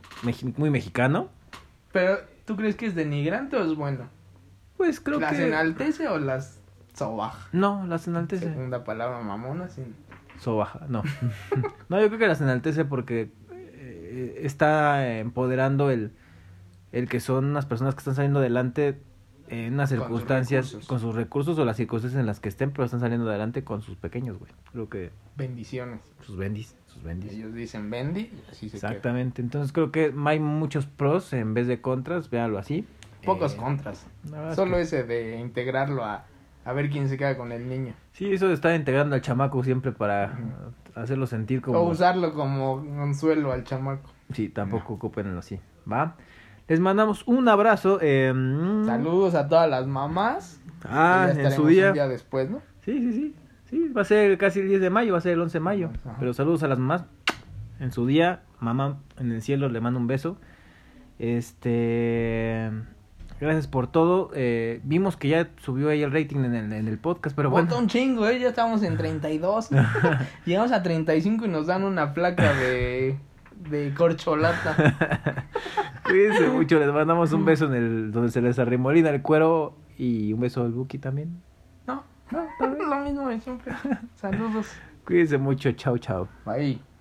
muy mexicano. Pero, ¿tú crees que es denigrante o es bueno? Pues creo ¿Las que... enaltece o las sobaja? No, las enaltece. Segunda palabra mamona, sin... Sobaja, no. no, yo creo que las enaltece porque eh, está empoderando el, el que son unas personas que están saliendo adelante en unas sus circunstancias, con sus recursos o las circunstancias en las que estén, pero están saliendo adelante con sus pequeños, güey. Creo que Bendiciones. sus bendis, sus bendis. Ellos dicen Bendy y así se queda. Exactamente, entonces creo que hay muchos pros en vez de contras, véanlo así. Pocos Eh, contras. es Solo que- ese de integrarlo a, a ver quién se queda con el niño. Sí, eso de estar integrando al chamaco siempre para hacerlo sentir como... O usarlo como consuelo al chamaco. Sí, tampoco ocupenlo así, ¿va? Les mandamos un abrazo. eh, mm, Saludos a todas las mamás. Ah, ya en su día. Un día después, ¿no? Sí, sí, sí. Sí, va a ser casi el 10 de mayo, va a ser el 11 de mayo. Ajá. Pero saludos a las mamás. En su día, mamá en el cielo le mando un beso. Este. Gracias por todo. Eh, vimos que ya subió ahí el rating en el, en el podcast, pero bueno. un chingo, ¿eh? Ya estamos en 32. Llegamos a 35 y nos dan una placa de, de corcholata. Cuídense mucho, les mandamos un beso en el donde se les arremolina el cuero y un beso al Buki también. No, no, lo mismo de siempre. Saludos. Cuídense mucho, chao, chao. Bye.